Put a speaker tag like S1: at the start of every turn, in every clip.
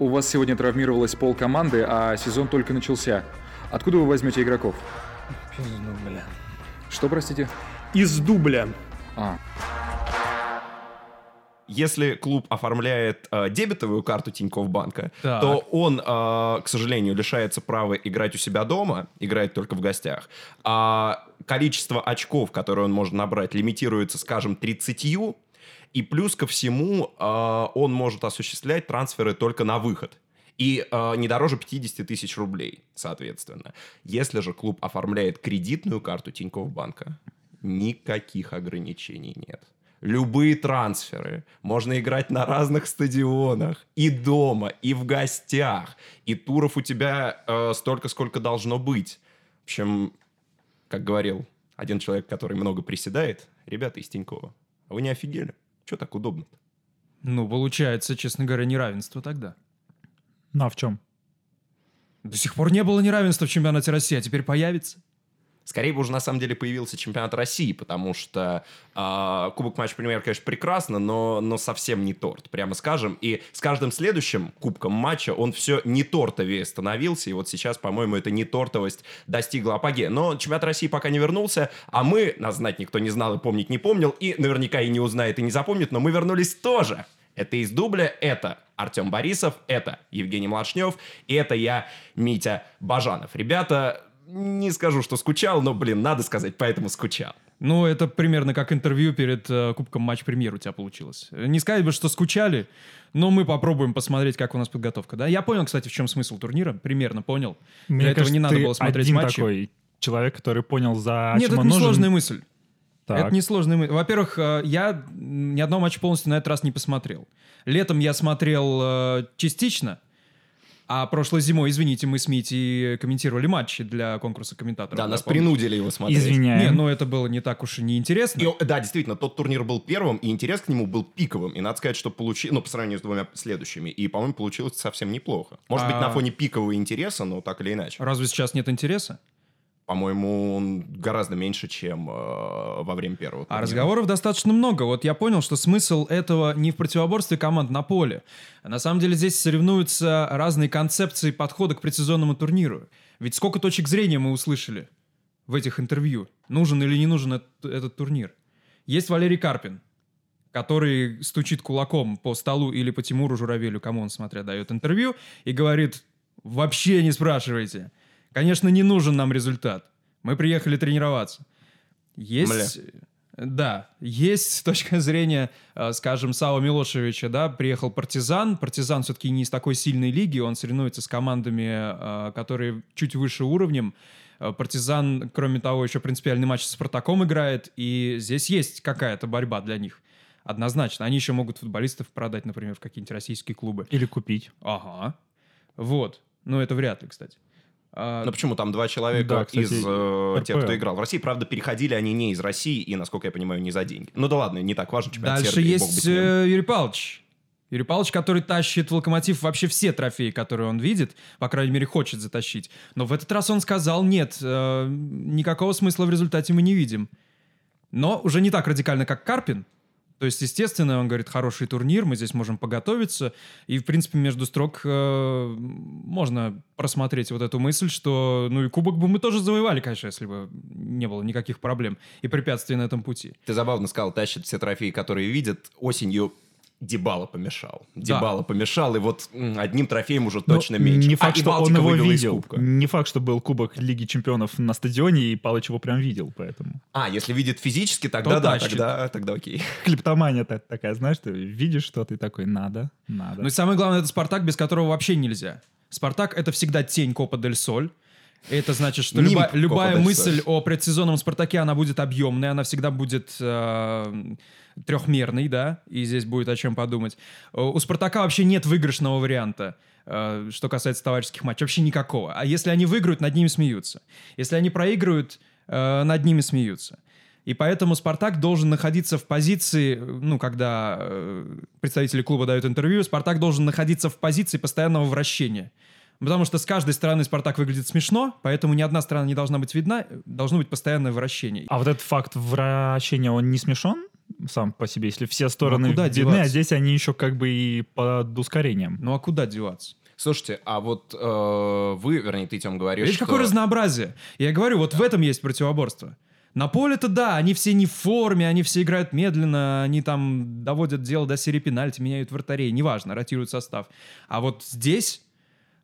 S1: У вас сегодня травмировалась пол команды, а сезон только начался. Откуда вы возьмете игроков?
S2: Из дубля.
S1: Что, простите?
S2: Из дубля.
S1: А,
S3: Если клуб оформляет э, дебетовую карту Тинькофф банка,
S4: Так.
S3: то он, э, к сожалению, лишается права играть у себя дома, играет только в гостях. А количество очков, которые он может набрать, лимитируется, скажем, 30, и плюс ко всему э, он может осуществлять трансферы только на выход. И э, не дороже 50 тысяч рублей, соответственно. Если же клуб оформляет кредитную карту Тинькофф банка, никаких ограничений нет. Любые трансферы. Можно играть на разных стадионах. И дома, и в гостях. И туров у тебя э, столько, сколько должно быть. В общем, как говорил один человек, который много приседает, ребята из Тинькова, вы не офигели? Что так удобно
S4: Ну, получается, честно говоря, неравенство тогда.
S5: Ну а в чем?
S4: До сих пор не было неравенства в чемпионате России, а теперь появится.
S3: Скорее бы уже на самом деле появился чемпионат России, потому что а, Кубок Матч Премьер, конечно, прекрасно, но, но совсем не торт, прямо скажем. И с каждым следующим Кубком матча он все не тортовее становился, и вот сейчас, по-моему, эта не тортовость достигла апогея. Но чемпионат России пока не вернулся, а мы, нас знать никто не знал и помнить не помнил, и наверняка и не узнает, и не запомнит, но мы вернулись тоже. Это из дубля, это Артем Борисов, это Евгений Млашнев, и это я, Митя Бажанов. Ребята, не скажу, что скучал, но, блин, надо сказать, поэтому скучал.
S4: Ну, это примерно как интервью перед э, Кубком Матч Премьер у тебя получилось. Не сказать бы, что скучали, но мы попробуем посмотреть, как у нас подготовка. Да? Я понял, кстати, в чем смысл турнира. Примерно понял.
S5: Мне
S4: Для этого
S5: кажется,
S4: не надо было смотреть
S5: один
S4: матчи.
S5: такой человек, который понял, за
S4: Нет,
S5: чем
S4: это
S5: он нужен.
S4: несложная мысль.
S5: Так.
S4: Это несложная мысль. Во-первых, э, я ни одного матча полностью на этот раз не посмотрел. Летом я смотрел э, частично, а прошлой зимой, извините, мы с Митей комментировали матчи для конкурса комментаторов.
S3: Да, нас
S4: помните?
S3: принудили его смотреть.
S5: Извиняем.
S4: Не, ну это было не так уж и неинтересно.
S3: И, да, действительно, тот турнир был первым, и интерес к нему был пиковым. И надо сказать, что получилось, ну, по сравнению с двумя следующими. И, по-моему, получилось совсем неплохо. Может быть,
S4: А-
S3: на фоне пикового интереса, но так или иначе.
S4: Разве сейчас нет интереса?
S3: По-моему, он гораздо меньше, чем э, во время первого
S4: А
S3: турнира.
S4: разговоров достаточно много. Вот я понял, что смысл этого не в противоборстве команд на поле. А на самом деле здесь соревнуются разные концепции подхода к предсезонному турниру. Ведь сколько точек зрения мы услышали в этих интервью. Нужен или не нужен этот, этот турнир. Есть Валерий Карпин, который стучит кулаком по столу или по Тимуру Журавелю, кому он, смотря, дает интервью, и говорит, вообще не спрашивайте. Конечно, не нужен нам результат. Мы приехали тренироваться. Есть... Да, есть точка зрения, э, скажем, Сава Милошевича, да, приехал Партизан. Партизан все-таки не из такой сильной лиги, он соревнуется с командами, э, которые чуть выше уровнем. Э, Партизан, кроме того, еще принципиальный матч с Спартаком играет, и здесь есть какая-то борьба для них. Однозначно. Они еще могут футболистов продать, например, в какие-нибудь российские клубы.
S5: Или купить.
S4: Ага. Вот. Ну, это вряд ли, кстати. А,
S3: Ну почему? Там два человека
S5: Да, кстати,
S3: из э, тех, кто играл в России. Правда, переходили они не из России, и, насколько я понимаю, не за деньги. Ну да ладно, не так важно. чемпионат
S4: Дальше
S3: Сербии,
S4: есть э, Юрий Павлович. Юрий Павлович, который тащит в Локомотив вообще все трофеи, которые он видит, по крайней мере, хочет затащить. Но в этот раз он сказал, нет, э, никакого смысла в результате мы не видим. Но уже не так радикально, как Карпин. То есть, естественно, он говорит, хороший турнир, мы здесь можем поготовиться. И, в принципе, между строк э, можно просмотреть вот эту мысль, что, ну и кубок бы мы тоже завоевали, конечно, если бы не было никаких проблем и препятствий на этом пути.
S3: Ты забавно сказал, тащит все трофеи, которые видят. Осенью Дебала помешал.
S4: Да.
S3: Дебала помешал, и вот одним трофеем уже точно меньше.
S5: Не
S3: А,
S5: факт,
S3: и
S5: что он его видел. Не факт, что был Кубок Лиги Чемпионов на стадионе, и Палыч его прям видел, поэтому.
S3: А, если видит физически, тогда
S4: То
S3: да,
S4: тащит.
S3: тогда, тогда окей.
S5: Клептомания та- такая, знаешь, ты видишь что-то и такой, надо, надо.
S4: Ну и самое главное, это Спартак, без которого вообще нельзя. Спартак — это всегда тень Копа Дель Соль. Это значит, что
S3: Нимб
S4: люба- любая мысль о предсезонном Спартаке, она будет объемной, она всегда будет э, трехмерной, да, и здесь будет о чем подумать. Э, У Спартака вообще нет выигрышного варианта, э, что касается товарищеских матчей, вообще никакого. А если они выиграют, над ними смеются. Если они проигрывают, э, над ними смеются. И поэтому Спартак должен находиться в позиции, ну, когда представители клуба дают интервью, Спартак должен находиться в позиции постоянного вращения. Потому что с каждой стороны Спартак выглядит смешно, поэтому ни одна сторона не должна быть видна, должно быть постоянное вращение.
S5: А вот этот факт вращения, он не смешон? Сам по себе, если все стороны
S4: куда
S5: видны,
S4: деваться?
S5: а здесь они еще как бы и под ускорением.
S4: Ну а куда деваться?
S3: Слушайте, а вот э, вы, вернее, ты, Тем, говоришь,
S4: Видишь,
S3: что...
S4: какое разнообразие. Я говорю, вот в этом есть противоборство. На поле-то да, они все не в форме, они все играют медленно, они там доводят дело до серии пенальти, меняют вратарей, неважно, ротируют состав. А вот здесь,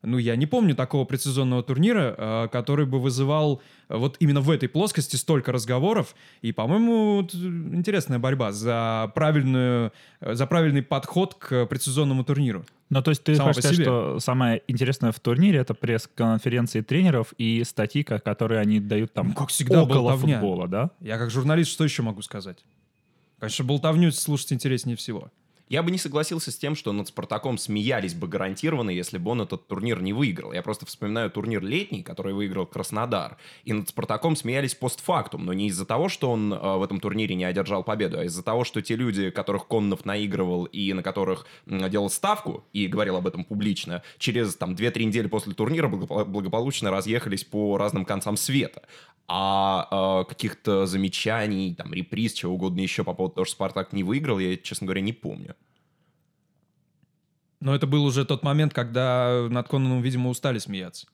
S4: ну, я не помню такого предсезонного турнира, э, который бы вызывал э, вот именно в этой плоскости столько разговоров. И, по-моему, э, интересная борьба за, правильную, за правильный подход к предсезонному турниру.
S5: Ну, то есть ты
S4: Сама
S5: хочешь сказать, что самое интересное в турнире это пресс-конференции тренеров и статьи, ко- которые они дают там
S4: Ну, как всегда,
S5: около
S4: болтовня.
S5: футбола, да?
S4: Я как журналист что еще могу сказать? Конечно, болтовню слушать интереснее всего.
S3: Я бы не согласился с тем, что над Спартаком смеялись бы гарантированно, если бы он этот турнир не выиграл. Я просто вспоминаю турнир летний, который выиграл Краснодар. И над Спартаком смеялись постфактум, но не из-за того, что он э, в этом турнире не одержал победу, а из-за того, что те люди, которых Коннов наигрывал и на которых делал ставку, и говорил об этом публично, через там 2-3 недели после турнира благопо- благополучно разъехались по разным концам света. А э, каких-то замечаний, там, реприз, чего угодно еще по поводу того, что Спартак не выиграл, я, честно говоря, не помню.
S4: Но это был уже тот момент, когда над Конаном, видимо, устали смеяться.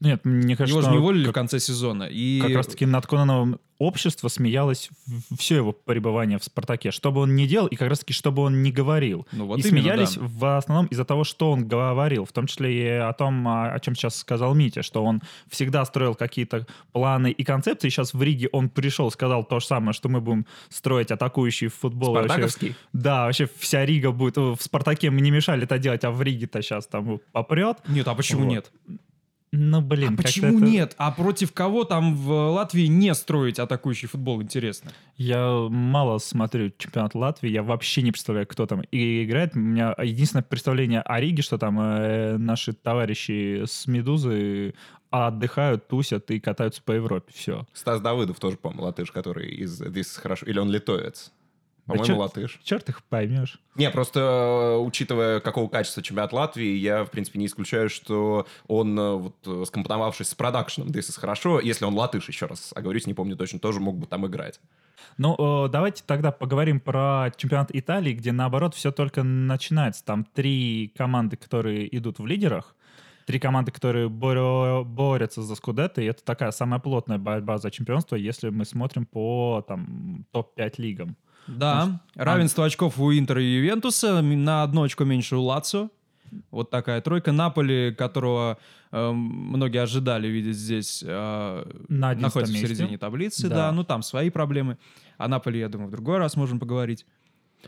S5: Нет, мне кажется,
S4: Его же не уволили
S5: как,
S4: в конце сезона. И
S5: как раз-таки над Конаном общество смеялось все его пребывание в «Спартаке», что бы он ни делал, и как раз-таки, что бы он ни говорил.
S4: Ну, вот
S5: и
S4: именно,
S5: смеялись
S4: да.
S5: в основном из-за того, что он говорил, в том числе и о том, о, о чем сейчас сказал Митя, что он всегда строил какие-то планы и концепции. Сейчас в Риге он пришел, сказал то же самое, что мы будем строить атакующий футбол. Вообще-
S3: Спартаковский?
S5: да, вообще вся Рига будет... В «Спартаке» мы не мешали это делать, а в Риге-то сейчас там попрет.
S4: Нет, а почему
S5: Вот.
S4: нет?
S5: Ну, блин,
S4: а почему
S5: это-
S4: нет? А против кого там в Латвии не строить атакующий футбол, интересно?
S5: Я мало смотрю чемпионат Латвии, я вообще не представляю, кто там и играет. У меня единственное представление о Риге, что там э, наши товарищи с Медузы отдыхают, тусят и катаются по Европе. Все.
S3: Стас Давыдов тоже, по-моему, латыш, который из This хорошо. Или он литовец? По-моему,
S5: чё-
S3: латыш.
S5: Черт их поймешь.
S3: Не, просто э, учитывая, какого качества чемпионат Латвии, я, в принципе, не исключаю, что он, э, вот, э, скомпоновавшись с продакшеном This is хорошо, если он латыш, еще раз оговорюсь, не помню точно, тоже мог бы там играть.
S5: Ну, давайте тогда поговорим про чемпионат Италии, где, наоборот, все только начинается. Там три команды, которые идут в лидерах, три команды, которые боро- борются за Скудетто, и это такая самая плотная борьба за чемпионство, если мы смотрим по там, топ-5 лигам.
S4: Да, равенство очков у Интера и Ювентуса, на одно очко меньше у Лацио. Вот такая тройка. Наполи, которого э, многие ожидали видеть здесь, э,
S5: На 11
S4: находится в
S5: месте.
S4: середине таблицы.
S5: Да.
S4: Да. ну там свои проблемы. О Наполе, я думаю, в другой раз можем поговорить.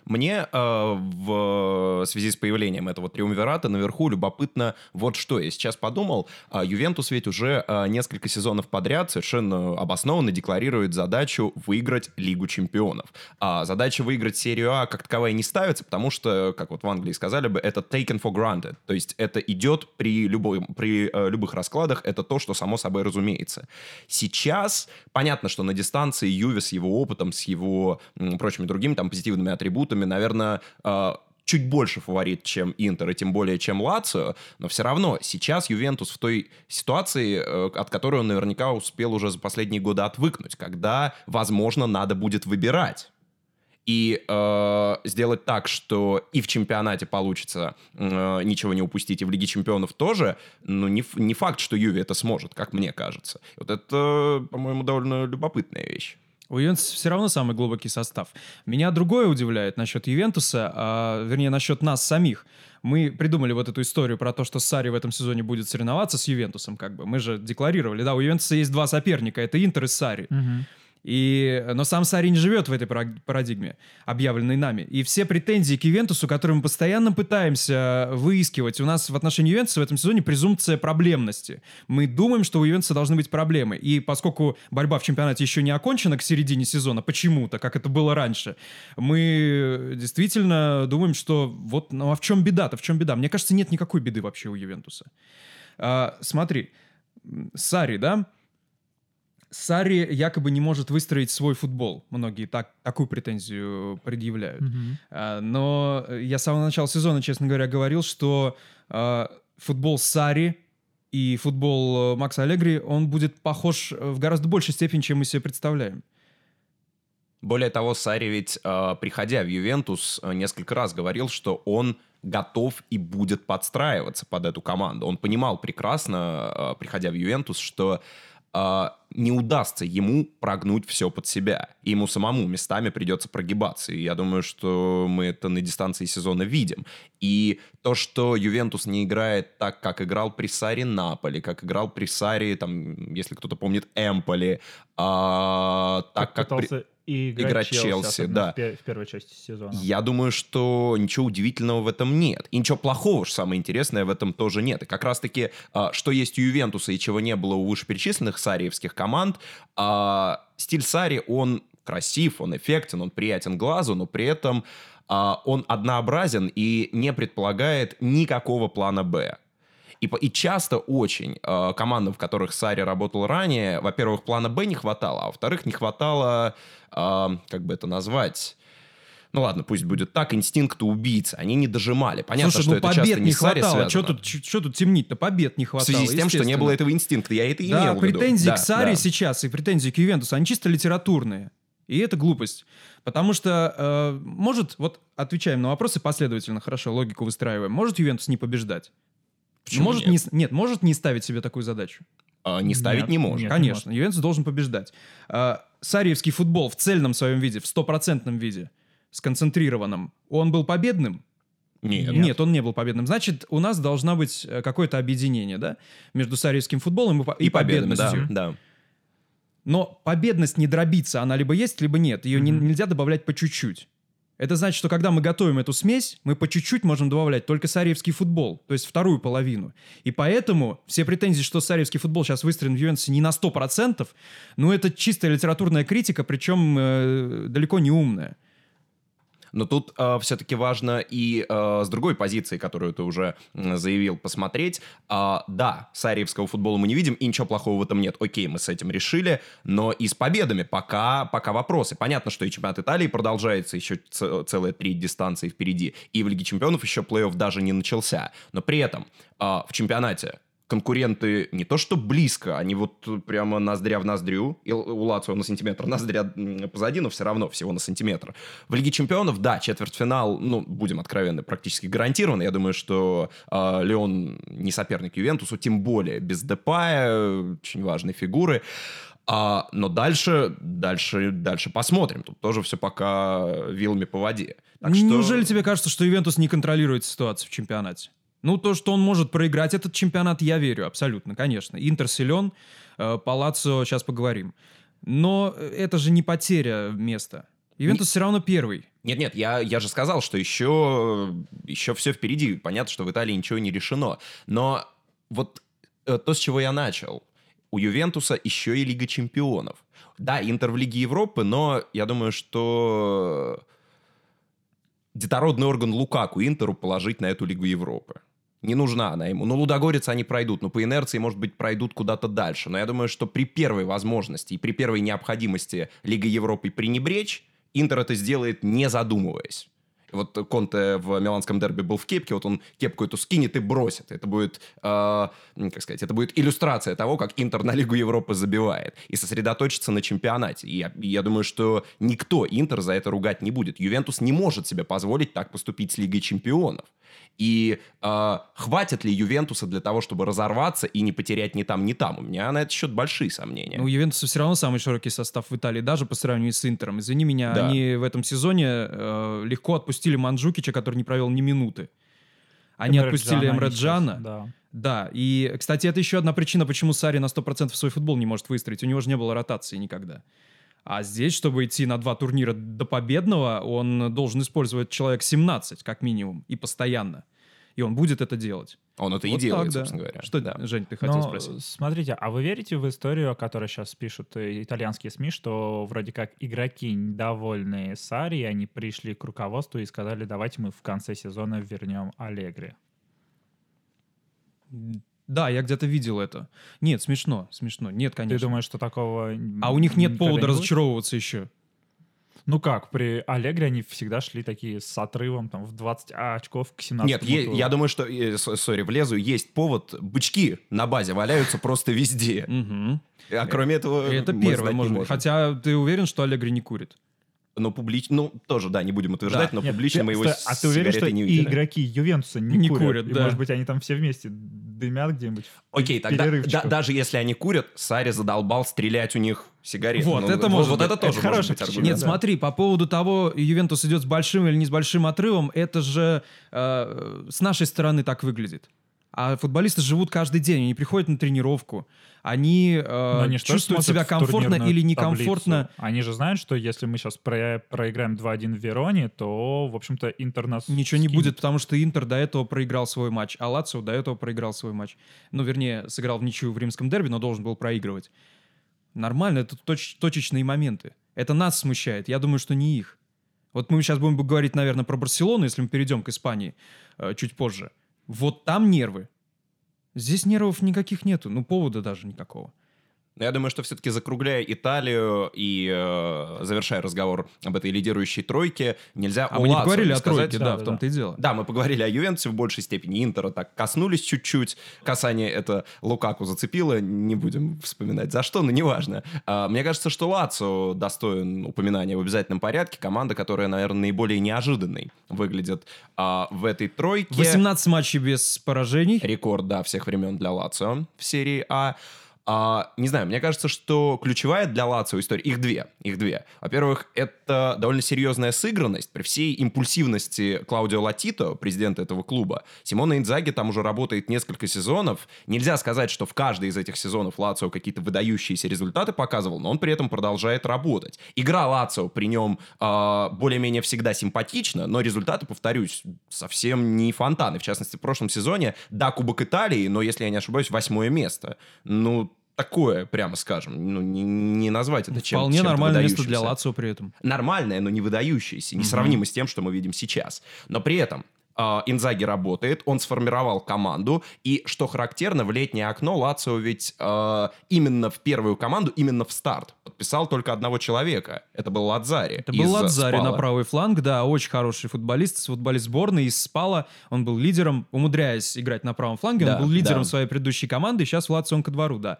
S3: Мне э, в связи с появлением этого триумвирата наверху любопытно вот что. Я сейчас подумал, а, Ювентус ведь уже э, несколько сезонов подряд совершенно обоснованно декларирует задачу выиграть Лигу чемпионов. А задача выиграть серию А как таковая не ставится, потому что, как вот в Англии сказали бы, это taken for granted. То есть это идет при, любой, при э, любых раскладах, это то, что само собой разумеется. Сейчас понятно, что на дистанции Юве с его опытом, с его м, прочими другими там позитивными атрибутами, наверное, э, чуть больше фаворит, чем Интер, и тем более, чем Лацио, но все равно сейчас Ювентус в той ситуации, э, от которой он наверняка успел уже за последние годы отвыкнуть, когда, возможно, надо будет выбирать. И э, сделать так, что и в чемпионате получится э, ничего не упустить, и в Лиге чемпионов тоже, ну, не, не факт, что Юве это сможет, как мне кажется. Вот это, по-моему, довольно любопытная вещь.
S4: У Ювентуса все равно самый глубокий состав. Меня другое удивляет насчет Ювентуса, а, вернее, насчет нас самих. Мы придумали вот эту историю про то, что Сари в этом сезоне будет соревноваться с Ювентусом, как бы. Мы же декларировали, да, у Ювентуса есть два соперника, это Интер и Сари. И, но сам Сари не живет в этой пара- парадигме, объявленной нами. И все претензии к Ювентусу, которые мы постоянно пытаемся выискивать, у нас в отношении Ювентуса в этом сезоне презумпция проблемности. Мы думаем, что у Ювентуса должны быть проблемы. И поскольку борьба в чемпионате еще не окончена к середине сезона, почему-то, как это было раньше, мы действительно думаем, что вот, ну а в чем беда-то, в чем беда? Мне кажется, нет никакой беды вообще у Ювентуса. А, смотри, Сари, да? Сари якобы не может выстроить свой футбол. Многие так, такую претензию предъявляют. А, Но я с самого начала сезона, честно говоря, говорил, что а, футбол Сари и футбол э, Макса Аллегри, он будет похож в гораздо большей степени, чем мы себе представляем.
S3: Более того, Сари ведь, э, приходя в Ювентус, э, несколько раз говорил, что он готов и будет подстраиваться под эту команду. Он понимал прекрасно, э, приходя в Ювентус, что э, не удастся ему прогнуть все под себя. И ему самому местами придется прогибаться. И я думаю, что мы это на дистанции сезона видим. И то, что Ювентус не играет так, как играл при Саре Наполи, как играл при Саре, там, если кто-то помнит, Эмполи, а, так как... при-
S5: пытался и играть,
S3: играть
S5: Челси,
S3: Челси, да.
S5: В первой части сезона.
S3: Я думаю, что ничего удивительного в этом нет. И ничего плохого, что самое интересное, в этом тоже нет. И как раз-таки, а, что есть у Ювентуса и чего не было у вышеперечисленных сариевских команд, а, стиль Сари, он красив, он эффектен, он приятен глазу, но при этом а, он однообразен и не предполагает никакого плана «Б». И, и часто очень э, командам, в которых Сари работал ранее, во-первых, плана Б не хватало, а во-вторых, не хватало, э, как бы это назвать, ну ладно, пусть будет так, инстинкта убийцы. Они не дожимали. Понятно,
S4: Слушай,
S3: что
S4: ну
S3: это
S4: побед
S3: часто не
S4: не
S3: с Сари
S4: хватало. Что
S3: связано.
S4: тут, что тут темнить-то? Побед не
S3: В
S4: хватало.
S3: связи с тем, что не было этого инстинкта. Я это и
S4: Да,
S3: имел в виду.
S4: претензии к Саре
S3: да.
S4: сейчас и претензии к Ювентусу, они чисто литературные. И это глупость. Потому что, э, может, вот отвечаем на вопросы последовательно, хорошо, логику выстраиваем. Может Ювентус не побеждать?
S3: Почему
S4: может
S3: нет?
S4: Не, нет, может не ставить себе такую задачу.
S3: А, не ставить
S5: Нет,
S3: не может.
S5: нет.
S4: Конечно, Ювентус должен побеждать. А, Сариевский футбол в цельном своем виде, в стопроцентном виде, сконцентрированном, он был победным?
S3: Нет.
S4: Нет. он не был победным. Значит, у нас должна быть э, какое-то объединение, да, между сариевским футболом и, по- и
S3: И победами, да,
S4: победностью.
S3: да.
S4: Но победность не дробится, она либо есть, либо нет. Ее не-
S5: Мгм.
S4: нельзя добавлять по чуть-чуть. Это значит, что когда мы готовим эту смесь, мы по чуть-чуть можем добавлять только сариевский футбол, то есть вторую половину. И поэтому все претензии, что сариевский футбол сейчас выстроен в Ювентусе не на 100%, ну это чистая литературная критика, причем э, далеко не умная.
S3: Но тут все-таки важно и э, с другой позиции, которую ты уже заявил, посмотреть. А, да, сариевского футбола мы не видим, и ничего плохого в этом нет. Окей, мы с этим решили, но и с победами пока, пока вопросы. Понятно, что и чемпионат Италии продолжается, еще целые три дистанции впереди, и в Лиге чемпионов еще плей-офф даже не начался. Но при этом а, в чемпионате конкуренты не то что близко, они вот прямо ноздря в ноздрю. И у Лацио на сантиметр ноздря позади, но все равно всего на сантиметр. В Лиге чемпионов, да, четвертьфинал, ну, будем откровенны, практически гарантированно. Я думаю, что э, Леон не соперник Ювентусу, тем более без Депая, очень важной фигуры. А, но дальше, дальше, дальше посмотрим. Тут тоже все пока вилами по воде. Так что-
S4: Неужели тебе кажется, что Ювентус не контролирует ситуацию в чемпионате? Ну, то, что он может проиграть этот чемпионат, я верю, абсолютно, конечно. Интер силен, э, Палаццо, сейчас поговорим. Но это же не потеря места. Ювентус все равно первый.
S3: Нет-нет, я, я же сказал, что еще, еще все впереди. Понятно, что в Италии ничего не решено. Но вот э, то, с чего я начал. У Ювентуса еще и Лига Чемпионов. Да, Интер в Лиге Европы, но я думаю, что детородный орган Лукаку Интеру положить на эту Лигу Европы. Не нужна она ему. Ну, Лудогорец они пройдут, но по инерции, может быть, пройдут куда-то дальше. Но я думаю, что при первой возможности и при первой необходимости Лига Европы пренебречь, Интер это сделает, не задумываясь. Вот Конте в миланском дерби был в кепке, вот он кепку эту скинет и бросит. Это будет, э, как сказать, это будет иллюстрация того, как Интер на Лигу Европы забивает. И сосредоточиться на чемпионате. И я, я думаю, что никто Интер за это ругать не будет. Ювентус не может себе позволить так поступить с Лигой Чемпионов. И э, хватит ли Ювентуса для того, чтобы разорваться и не потерять ни там, ни там? У меня на этот счет большие сомнения.
S4: Ну, у Ювентуса все равно самый широкий состав в Италии, даже по сравнению с Интером. Извини меня,
S3: Да.
S4: они в этом сезоне э, легко отпустили Манджукича, который не провел ни минуты. Они
S5: Эмре
S4: отпустили
S5: Джана
S4: Эмре Джана.
S5: Да.
S4: Да, и, кстати, это еще одна причина, почему Сари на 100% свой футбол не может выстроить. У него же не было ротации никогда. А здесь, чтобы идти на два турнира до победного, он должен использовать человек 17, как минимум, и постоянно. И он будет это делать.
S3: Он это и
S4: Вот
S3: делает,
S4: так, да.
S3: собственно говоря.
S4: Что,
S3: Да.
S4: Жень, ты хотел
S5: Но,
S4: спросить?
S5: Смотрите, а вы верите в историю, о которой сейчас пишут э, итальянские СМИ, что вроде как игроки, недовольные Сари, они пришли к руководству и сказали, давайте мы в конце сезона вернем Аллегри.
S4: Да, я где-то видел это. Нет, смешно, смешно. Нет, конечно.
S5: Ты думаешь, что такого
S4: А у них нет повода
S5: не будет?
S4: разочаровываться еще.
S5: Ну как, при Аллегри они всегда шли такие с отрывом там в 20 очков к 17
S3: Нет, е- я думаю, что, э, сори, влезу, есть повод. Бычки на базе валяются просто везде. А кроме этого,
S4: Это первое, может быть. Хотя ты уверен, что Аллегри не курит?
S3: Но публично, ну, тоже, да, не будем утверждать, но
S5: Нет,
S3: публично
S5: ты-
S3: мы его
S5: стой,
S3: с
S5: А ты уверен, что
S3: не
S5: и игроки Ювентуса не,
S4: Не
S5: курят?
S4: курят,
S5: И,
S4: да.
S5: может быть, они там все вместе дымят где-нибудь? в
S3: Окей, тогда да- даже если они курят, Сари задолбал стрелять у них сигареты.
S4: Вот,
S3: Ну,
S4: это может
S3: вот
S4: быть.
S3: это
S5: Это
S3: тоже может
S5: хорошая
S3: быть аргумент.
S4: Нет,
S5: да.
S4: смотри, по поводу того, Ювентус идет с большим или не с большим отрывом, это же э, с нашей стороны так выглядит. А футболисты живут каждый день, они приходят на тренировку, они, э,
S5: они
S4: чувствуют себя комфортно или
S5: таблицу.
S4: некомфортно.
S5: Они же знают, что если мы сейчас проиграем 2-1 в Вероне, то, в общем-то, Интер нас
S4: Ничего не
S5: скинет.
S4: будет, потому что Интер до этого проиграл свой матч, а Лацио до этого проиграл свой матч. Ну, вернее, сыграл в ничью в римском дерби, но должен был проигрывать. Нормально, это точ- точечные моменты. Это нас смущает, я думаю, что не их. Вот мы сейчас будем говорить, наверное, про Барселону, если мы перейдем к Испании э, чуть позже. Вот там нервы. Здесь нервов никаких нету, ну, повода даже никакого.
S3: Но я думаю, что все-таки закругляя Италию и э, завершая разговор об этой лидирующей тройке, нельзя
S4: А
S3: о
S4: мы не
S3: Лацио
S4: поговорили о
S3: сказать.
S4: тройке, да,
S5: да,
S4: в
S5: да,
S4: том-то и дело.
S3: Да, мы поговорили о Ювентусе в большей степени. Интера так коснулись чуть-чуть. Касание это Лукаку зацепило. Не будем вспоминать за что, но неважно. А, Мне кажется, что Лацио достоин упоминания в обязательном порядке. Команда, которая, наверное, наиболее неожиданной выглядит а, в этой тройке.
S4: 18 матчей без поражений.
S3: Рекорд, да, всех времен для Лацио в серии А. А, не знаю, мне кажется, что ключевая для Лацио история, их две, их две. Во-первых, это довольно серьезная сыгранность при всей импульсивности Клаудио Латито, президента этого клуба. Симона Инзаги там уже работает несколько сезонов. Нельзя сказать, что в каждый из этих сезонов Лацио какие-то выдающиеся результаты показывал, но он при этом продолжает работать. Игра Лацио при нем а, более-менее всегда симпатична, но результаты, повторюсь, совсем не фонтаны. В частности, в прошлом сезоне, да, Кубок Италии, но, если я не ошибаюсь, восьмое место. Ну, такое, прямо скажем. Ну, не, не назвать это чем
S4: Вполне
S3: чем-то
S4: нормальное место для Лацио при этом.
S3: нормальное, но не выдающееся, несравнимо с тем, что мы видим сейчас. Но при этом Инзаги работает, он сформировал команду, и, что характерно, в летнее окно Лацио ведь э, именно в первую команду, именно в старт подписал только одного человека. Это был Ладзари.
S4: Это был Ладзари на
S3: Спала.
S4: правый фланг, да, очень хороший футболист, футболист сборной из Спала. Он был лидером, умудряясь играть на правом фланге,
S3: Да,
S4: он был лидером
S3: да.
S4: своей предыдущей команды, сейчас в Лацио он ко двору, да.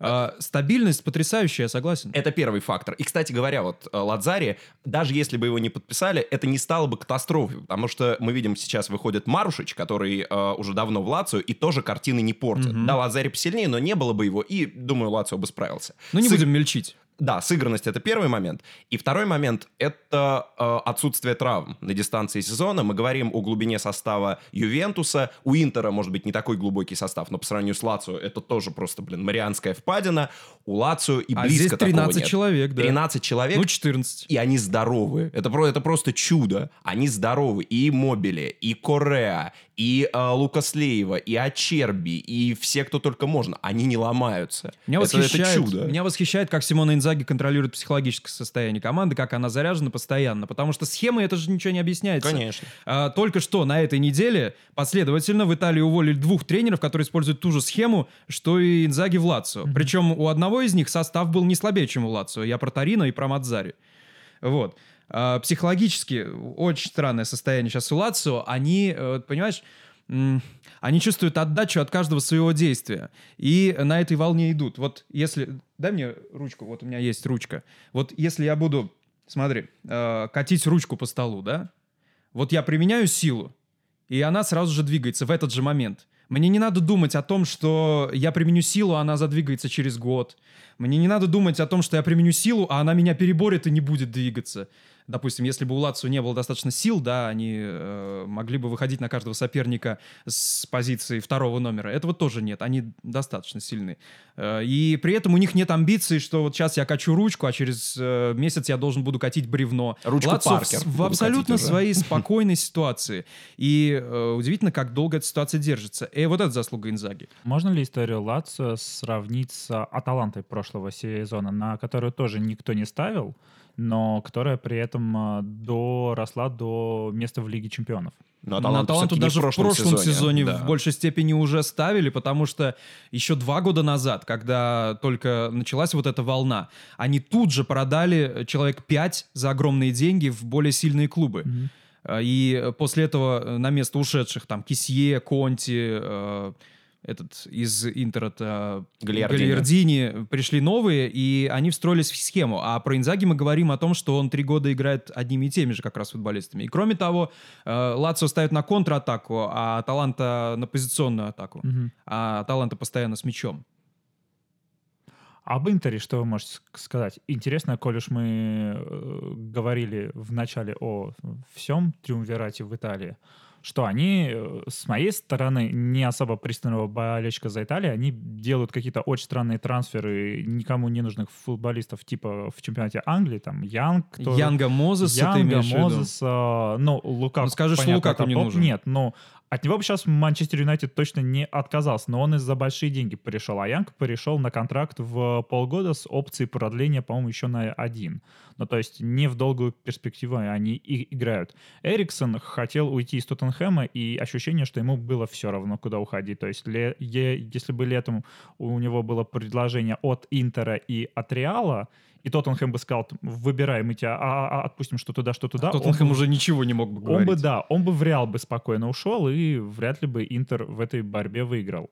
S4: А, стабильность потрясающая, я согласен.
S3: Это первый фактор. И, кстати говоря, вот э, Ладзари, даже если бы его не подписали, это не стало бы катастрофой, потому что мы видим, сейчас выходит Марушич, который э, уже давно в Лацио, и тоже картины не портит.
S4: Мгм.
S3: Да, Ладзари посильнее, но не было бы его, и, думаю, Лацио бы справился.
S4: Ну, не
S3: Сыг-
S4: будем мельчить.
S3: Да, сыгранность это первый момент. И второй момент это э, отсутствие травм на дистанции сезона. Мы говорим о глубине состава Ювентуса. У Интера, может быть, не такой глубокий состав, но по сравнению с Лацио это тоже просто, блин, Марианская впадина. У Лацио и
S4: А
S3: близко
S4: здесь
S3: такого
S4: 13
S3: нет.
S4: человек, да.
S3: 13 человек,
S4: Ну, 14.
S3: и они здоровы. Это, это просто чудо. Они здоровы. И Мобили, и Кореа, и э, Лукас Лейва, и Ачерби, и все, кто только можно. Они не ломаются.
S4: Меня
S3: это,
S4: восхищает,
S3: это чудо.
S4: меня восхищает, как Симона Инзаги контролирует психологическое состояние команды, как она заряжена постоянно. Потому что схемы это же ничего не объясняется.
S3: Конечно.
S4: А, только что на этой неделе последовательно в Италии уволили двух тренеров, которые используют ту же схему, что и Инзаги в Лацио. Причем у одного из них состав был не слабее, чем у Лацио. Я про Торино и про Мадзари. Вот. А, психологически очень странное состояние сейчас у Лацио. Они, э, понимаешь, они чувствуют отдачу от каждого своего действия. И на этой волне идут. Вот если... Дай мне ручку, вот у меня есть ручка. Вот если я буду, смотри, э, катить ручку по столу, да? Вот я применяю силу, и она сразу же двигается в этот же момент. Мне не надо думать о том, что я применю силу, а она задвигается через год. Мне не надо думать о том, что я применю силу, а она меня переборет и не будет двигаться. Допустим, если бы у Лацио не было достаточно сил, да, они э, могли бы выходить на каждого соперника с позиции второго номера. Этого тоже нет, они достаточно сильны. Э, и при этом у них нет амбиций, что вот сейчас я качу ручку, а через э, месяц я должен буду катить бревно.
S3: Ручку
S4: Лацио в-
S3: Паркер
S4: в,
S3: буду
S4: абсолютно своей спокойной ситуации. И э, удивительно, как долго эта ситуация держится. И вот это заслуга Инзаги.
S5: Можно ли историю Лацио сравнить с Аталантой прошлого сезона, на которую тоже никто не ставил, но которая при этом а, доросла до места в Лиге чемпионов?
S3: Но
S4: На
S3: Аталанту
S4: Аталанту
S3: всё-таки не
S4: даже в прошлом, сезоне,
S3: да.
S4: в большей степени уже ставили, потому что еще два года назад, когда только началась вот эта волна, они тут же продали человек пять за огромные деньги в более сильные клубы. А, И после этого э, на место ушедших там Кисье, Конти, э, этот из Интера
S3: Галиардини.
S4: Галиардини, пришли новые, и они встроились в схему. А про Инзаги мы говорим о том, что он три года играет одними и теми же как раз футболистами. И кроме того, э, Лацио ставит на контратаку, а Аталанта на позиционную атаку.
S5: Мгм.
S4: А Аталанта постоянно с мячом.
S5: Об Интере что вы можете ск- сказать? Интересно, коль уж мы э, говорили в начале о всем триумвирате в Италии, что они, э, с моей стороны, не особо пристального болельщика за Италию, они делают какие-то очень странные трансферы никому не нужных футболистов, типа в чемпионате Англии, там Янг, который-
S4: Янга Мозеса ты
S5: Янга,
S4: виду?
S5: Мозеса, ну, Лукаку.
S4: Ну, скажи, что
S5: понятно,
S4: Лукаку не нужен.
S5: Нет, ну, от него бы сейчас Манчестер Юнайтед точно не отказался, но он из-за большие деньги перешел, а Янг перешел на контракт в полгода с опцией продления, по-моему, еще на один. Ну, то есть не в долгую перспективу они и играют. Эриксон хотел уйти из Тоттенхэма, и ощущение, что ему было все равно, куда уходить. То есть ле- если бы летом у него было предложение от Интера и от Реала, и Тоттенхэм бы сказал, выбирай, мы тебя а- а- отпустим что туда, что туда. он
S4: Тоттенхэм
S5: бы-
S4: уже ничего не мог бы
S5: он
S4: говорить.
S5: бы, да, он бы в Реал бы спокойно ушел, и вряд ли бы Интер в этой борьбе выиграл.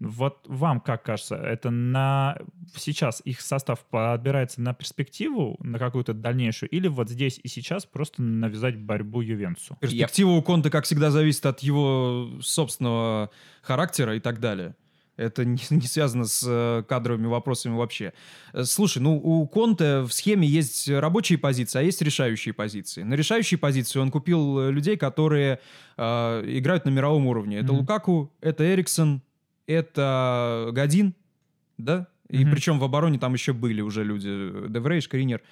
S5: Вот вам как кажется, это на сейчас их состав подбирается на перспективу, на какую-то дальнейшую, или вот здесь и сейчас просто навязать борьбу Ювентусу?
S4: Перспектива у Конта, как всегда, зависит от его собственного характера и так далее. Это не, не связано с э, кадровыми вопросами вообще. Э, Слушай, ну у Конте в схеме есть рабочие позиции, а есть решающие позиции. На решающие позиции он купил э, людей, которые э, играют на мировом уровне. Это
S5: Мгм.
S4: Лукаку, это Эриксон, это Гадин, да? И
S5: Мгм.
S4: причем в обороне там еще были уже люди, Деврей, Шкринер.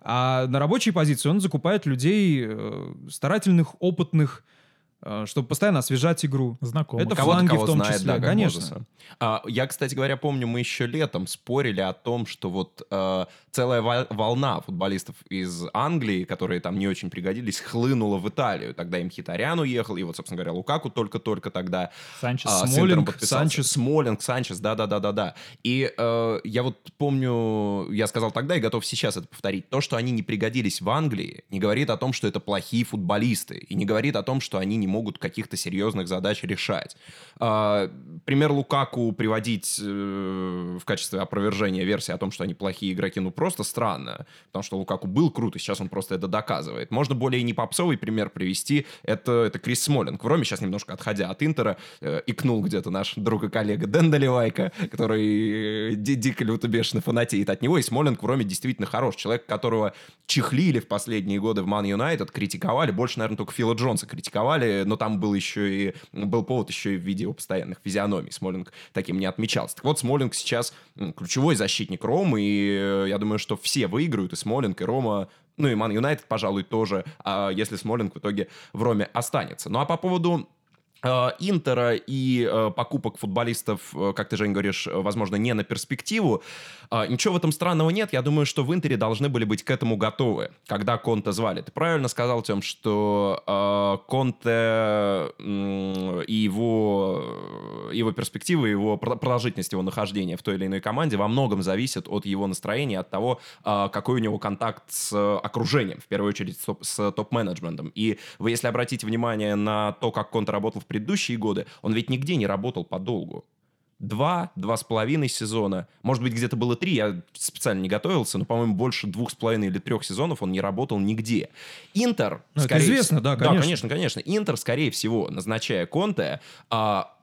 S4: А на рабочей позиции он закупает людей э, старательных, опытных, чтобы постоянно освежать игру.
S5: Знакомый.
S4: Это
S3: Кого-то,
S4: фланги
S3: кого
S4: в том
S3: знает,
S4: числе,
S3: да,
S4: конечно.
S3: Мозеса. А, я, кстати говоря, помню, мы еще летом спорили о том, что вот э, целая во- волна футболистов из Англии, которые там не очень пригодились, хлынула в Италию. Тогда им Хитарян уехал, и вот, собственно говоря, Лукаку только-только тогда
S5: Санчес.
S3: а,
S4: Смолинг. Санчес.
S3: Смолинг, Санчес, да-да-да-да-да. И э, я вот помню, я сказал тогда и готов сейчас это повторить. То, что они не пригодились в Англии, не говорит о том, что это плохие футболисты. И не говорит о том, что они не могут каких-то серьезных задач решать. А, пример Лукаку приводить э, в качестве опровержения версии о том, что они плохие игроки, ну просто странно. Потому что Лукаку был крут, и сейчас он просто это доказывает. Можно более не попсовый пример привести. Это, это Крис Смолинг. В Роме сейчас немножко отходя от Интера, э, икнул где-то наш друг и коллега Дэн Доливайко, который э, ди- дико люто бешено фанатеет от него. И Смолинг в Роме действительно хорош. Человек, которого чехлили в последние годы в Ман Юнайтед, критиковали. Больше, наверное, только Фила Джонса критиковали, но там был еще и был повод еще и в виде его постоянных физиономий. Смолинг таким не отмечался. Так вот, Смолинг сейчас ключевой защитник Ромы, и э, я думаю, что все выиграют, и Смолинг, и Рома, ну и Ман Юнайтед, пожалуй, тоже, а если Смолинг в итоге в Роме останется. Ну а по поводу э, Интера и э, покупок футболистов, э, как ты, Жень, говоришь, э, возможно, не на перспективу. э, Ничего в этом странного нет. Я думаю, что в Интере должны были быть к этому готовы, когда Конте звали. Ты правильно сказал, Тем, что э, Конте и его, его перспективы, его про- продолжительность его нахождения в той или иной команде во многом зависит от его настроения, от того, э, какой у него контакт с окружением, в первую очередь с топ-менеджментом. И вы, если обратите внимание на то, как Конте работал в предыдущие годы, он ведь нигде не работал подолгу. Два, два с половиной сезона. Может быть, где-то было три, я специально не готовился, но, по-моему, больше двух с половиной или трех сезонов он не работал нигде. Интер,
S4: Ну, это
S3: скорее
S4: известно,
S3: всего-
S4: да,
S3: Да,
S4: конечно.
S3: конечно, конечно. Интер, скорее всего, назначая Конте, а,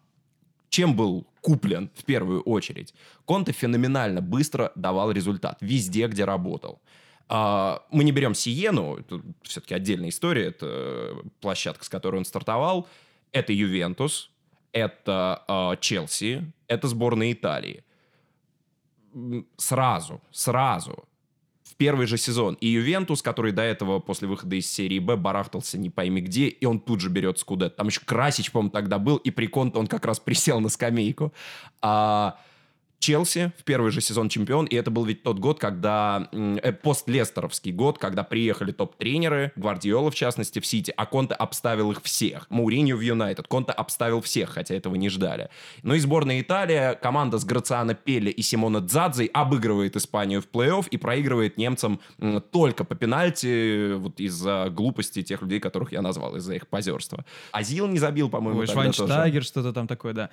S3: чем был куплен в первую очередь? Конте феноменально быстро давал результат везде, где работал. А, мы не берем Сиену, это все-таки отдельная история, это площадка, с которой он стартовал. Это Ювентус, это а, Челси, это сборная Италии. Сразу, сразу в первый же сезон. И Ювентус, который до этого, после выхода из серии Б, барахтался не пойми где, и он тут же берет Скудетто. Там еще Красич, по-моему, тогда был, и при Конте он как раз присел на скамейку. А Челси в первый же сезон чемпион, и это был ведь тот год, когда э, пост-лестеровский год, когда приехали топ-тренеры, Гвардиола в частности в Сити, а Конте обставил их всех. Мауриньо в Юнайтед, Конте обставил всех, хотя этого не ждали. Ну и сборная Италия, команда с Грациано Пелли и Симона Дзадзе обыгрывает Испанию в плей-офф и проигрывает немцам только по пенальти, вот из-за глупости тех людей, которых я назвал, из-за их позерства. Азил не забил, по-моему,
S4: Ой,
S3: тогда тоже.
S4: Швайнштайгер, что-то там такое, да.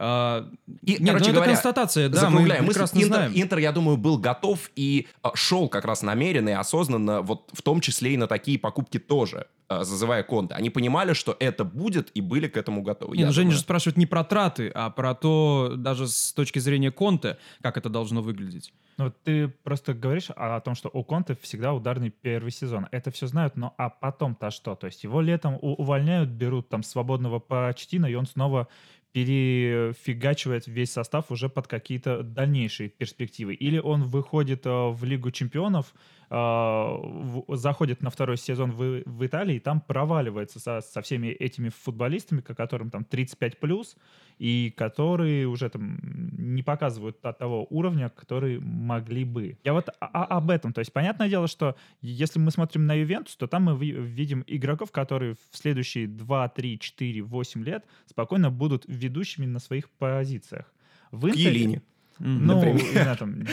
S4: А,
S3: И,
S4: нет, ну
S3: короче
S4: это
S3: говоря,
S4: констатация, да, мы
S3: мысль,
S4: прекрасно
S3: Интер,
S4: знаем.
S3: Интер, я думаю, был готов и а, шел как раз намеренно и осознанно, вот в том числе и на такие покупки тоже, а, зазывая Конте. Они понимали, что это будет, и были к этому готовы.
S4: Не,
S3: я
S4: ну, Женя же спрашивает не про траты, а про то, даже с точки зрения Конте, как это должно выглядеть.
S5: Ну, вот ты просто говоришь о, о том, что у Конте всегда ударный первый сезон. Это все знают, но а потом-то что? То есть его летом увольняют, берут там свободного Почтина, и он снова перефигачивает весь состав уже под какие-то дальнейшие перспективы. Или он выходит э, в Лигу чемпионов, в- заходит на второй сезон в, в Италии, и там проваливается со, со всеми этими футболистами, ко- которым там 35 плюс, и которые уже там не показывают от того уровня, который могли бы. Я вот о- об этом. То есть, понятное дело, что если мы смотрим на Ювентус, то там мы ви- видим игроков, которые в следующие 2, 3, 4, 8 лет спокойно будут ведущими на своих позициях. В Интере-
S3: Елине.
S5: Ну,
S3: Например.
S5: там, Д-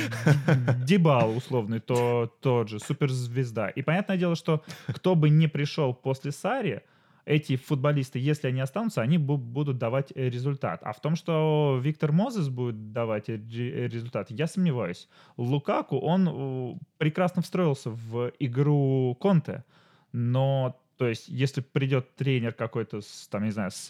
S5: Дибал условный, то тот же, суперзвезда. И понятное дело, что кто бы не пришел после Сари, эти футболисты, если они останутся, они бу- будут давать э, результат. А в том, что Виктор Мозес будет давать э, ре- результат, я сомневаюсь. Лукаку, он э, прекрасно встроился в игру Конте, но то есть, если придет тренер какой-то, с, там, не знаю, с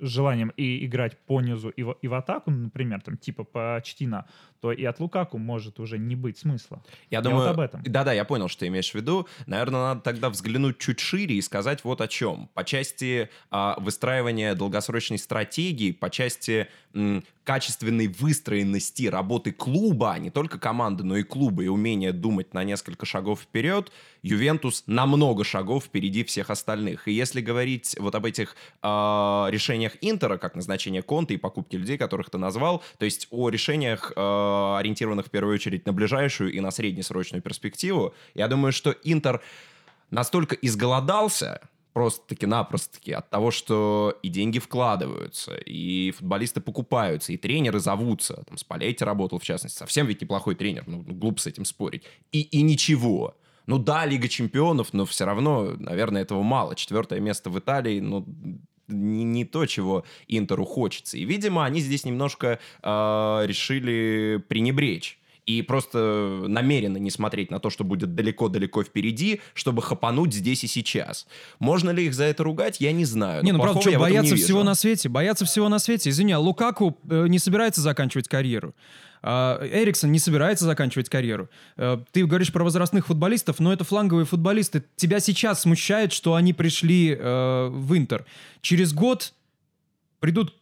S5: желанием и играть по низу и в, и в атаку, например, там, типа Почтина, то и от Лукаку может уже не быть смысла.
S3: Я
S5: Я
S3: думаю,
S5: вот об этом.
S3: Да-да, я понял, что ты имеешь в виду. Наверное, надо тогда взглянуть чуть шире и сказать вот о чем. По части а, выстраивания долгосрочной стратегии, по части м, качественной выстроенности работы клуба, а не только команды, но и клуба, и умения думать на несколько шагов вперед, Ювентус на много шагов впереди всех остальных. И если говорить вот об этих а, решениях Интера, как назначение Конта и покупки людей, которых ты назвал, то есть о решениях, а, ориентированных в первую очередь на ближайшую и на среднесрочную перспективу, я думаю, что Интер настолько изголодался, просто-таки-напросто-таки от того, что и деньги вкладываются, и футболисты покупаются, и тренеры зовутся. Там Спалетти работал, в частности. Совсем ведь неплохой тренер, ну, глупо с этим спорить. И, и ничего. Ну да, Лига Чемпионов, но все равно, наверное, этого мало. Четвертое место в Италии, ну, не, не то, чего Интеру хочется. И, видимо, они здесь немножко э, решили пренебречь. И просто намеренно не смотреть на то, что будет далеко-далеко впереди, чтобы хапануть здесь и сейчас. Можно ли их за это ругать, я не знаю.
S4: Не, ну правда, что, боятся всего на свете, боятся всего на свете. Извини, а Лукаку э, не собирается заканчивать карьеру. А, Эриксон не собирается заканчивать карьеру. Э, Ты говоришь про возрастных футболистов, но это фланговые футболисты. Тебя сейчас смущает, что они пришли э, в Интер. Через год придут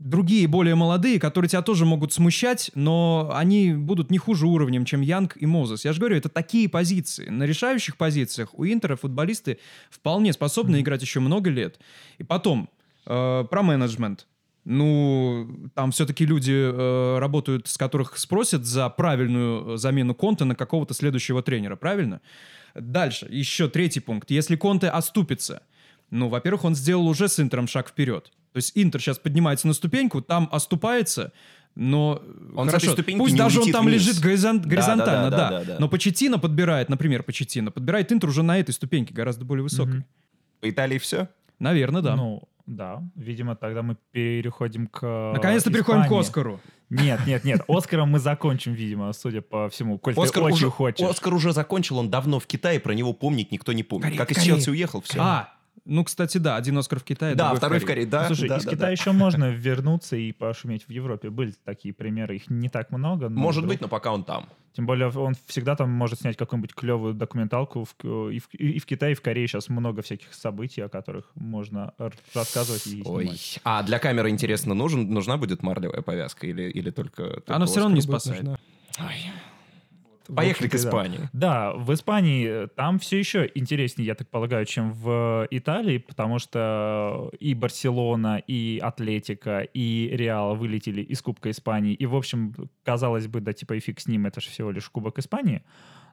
S4: другие, более молодые, которые тебя тоже могут смущать, но они будут не хуже уровнем, чем Янг и Мозес. Я же говорю, это такие позиции. На решающих позициях у Интера футболисты вполне способны играть еще много лет. И потом, э, про менеджмент. Ну, там все-таки люди э, работают, с которых спросят за правильную э, замену Конте на какого-то следующего тренера, правильно? Дальше, еще третий пункт. Если Конте оступится, ну, во-первых, он сделал уже с Интером шаг вперед. То есть Интер сейчас поднимается на ступеньку, там оступается, но
S3: Он с
S4: хорошо, пусть даже он там
S3: вниз.
S4: лежит горизон-
S3: Да,
S4: горизонтально,
S3: да,
S4: да,
S3: да, да, да.
S4: но Почетина подбирает, например, Почетина подбирает Интер уже на этой ступеньке, гораздо более высокой.
S5: Мгм.
S3: По Италии все?
S4: Наверное, да.
S5: Ну, да. Видимо, тогда мы переходим к
S4: Наконец-то переходим к. Оскару.
S5: Нет, нет, нет. Оскаром мы закончим, видимо, судя по всему. Коль
S3: Оскар
S5: ты очень
S3: уже,
S5: хочешь.
S3: Оскар уже закончил, он давно в Китае, про него помнить никто не помнит.
S4: Корея,
S3: как из
S4: Корея.
S3: Челси уехал, все.
S4: А, ну, кстати, да, один Оскар в Китае,
S3: да, второй в
S4: Корее.
S3: Корее, да.
S5: Слушай,
S3: да,
S5: из
S3: да,
S5: Китая
S3: да.
S5: еще можно вернуться и пошуметь в Европе. Были такие примеры, их не так много. но
S3: Может
S5: вдруг.
S3: быть, но пока он там.
S5: Тем более он всегда там может снять какую-нибудь клевую документалку. В- и, в, и в Китае, и в Корее сейчас много всяких событий, о которых можно рассказывать и
S3: Ой.
S5: снимать.
S3: А для камеры, интересно, нужен, нужна будет марлевая повязка или, или только... только
S4: Она всё равно не спасает.
S3: нужна? Ой. Поехали к
S5: В общем-то, да.
S3: Испании.
S5: Да, в Испании э, там все еще интереснее, я так полагаю, чем в Италии, потому что и Барселона, и Атлетика, и Реал вылетели из Кубка Испании. И, в общем, казалось бы, да типа и фиг с ним, это же всего лишь Кубок Испании.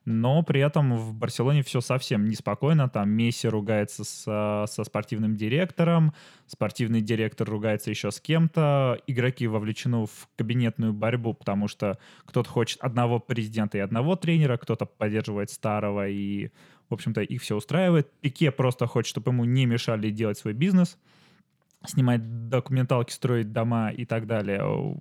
S5: Но при этом в Барселоне все совсем неспокойно. Там Месси ругается со, со спортивным директором, спортивный директор ругается еще с кем-то. Игроки вовлечены в кабинетную борьбу, потому что кто-то хочет одного президента и одного тренера, кто-то поддерживает старого, и, в общем-то, их все устраивает. Пике просто хочет, чтобы ему не мешали делать свой бизнес. Снимать документалки, строить дома и так далее.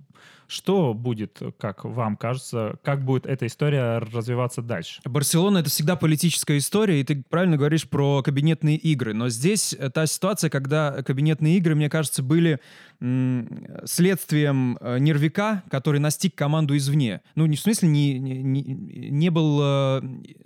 S5: Что будет, как вам кажется, как будет эта история развиваться дальше?
S4: Барселона — это всегда политическая история, и ты правильно говоришь про кабинетные игры. Но здесь та ситуация, когда кабинетные игры, мне кажется, были следствием э, нервика, который настиг команду извне. Ну, не в смысле не, не, не, не был э,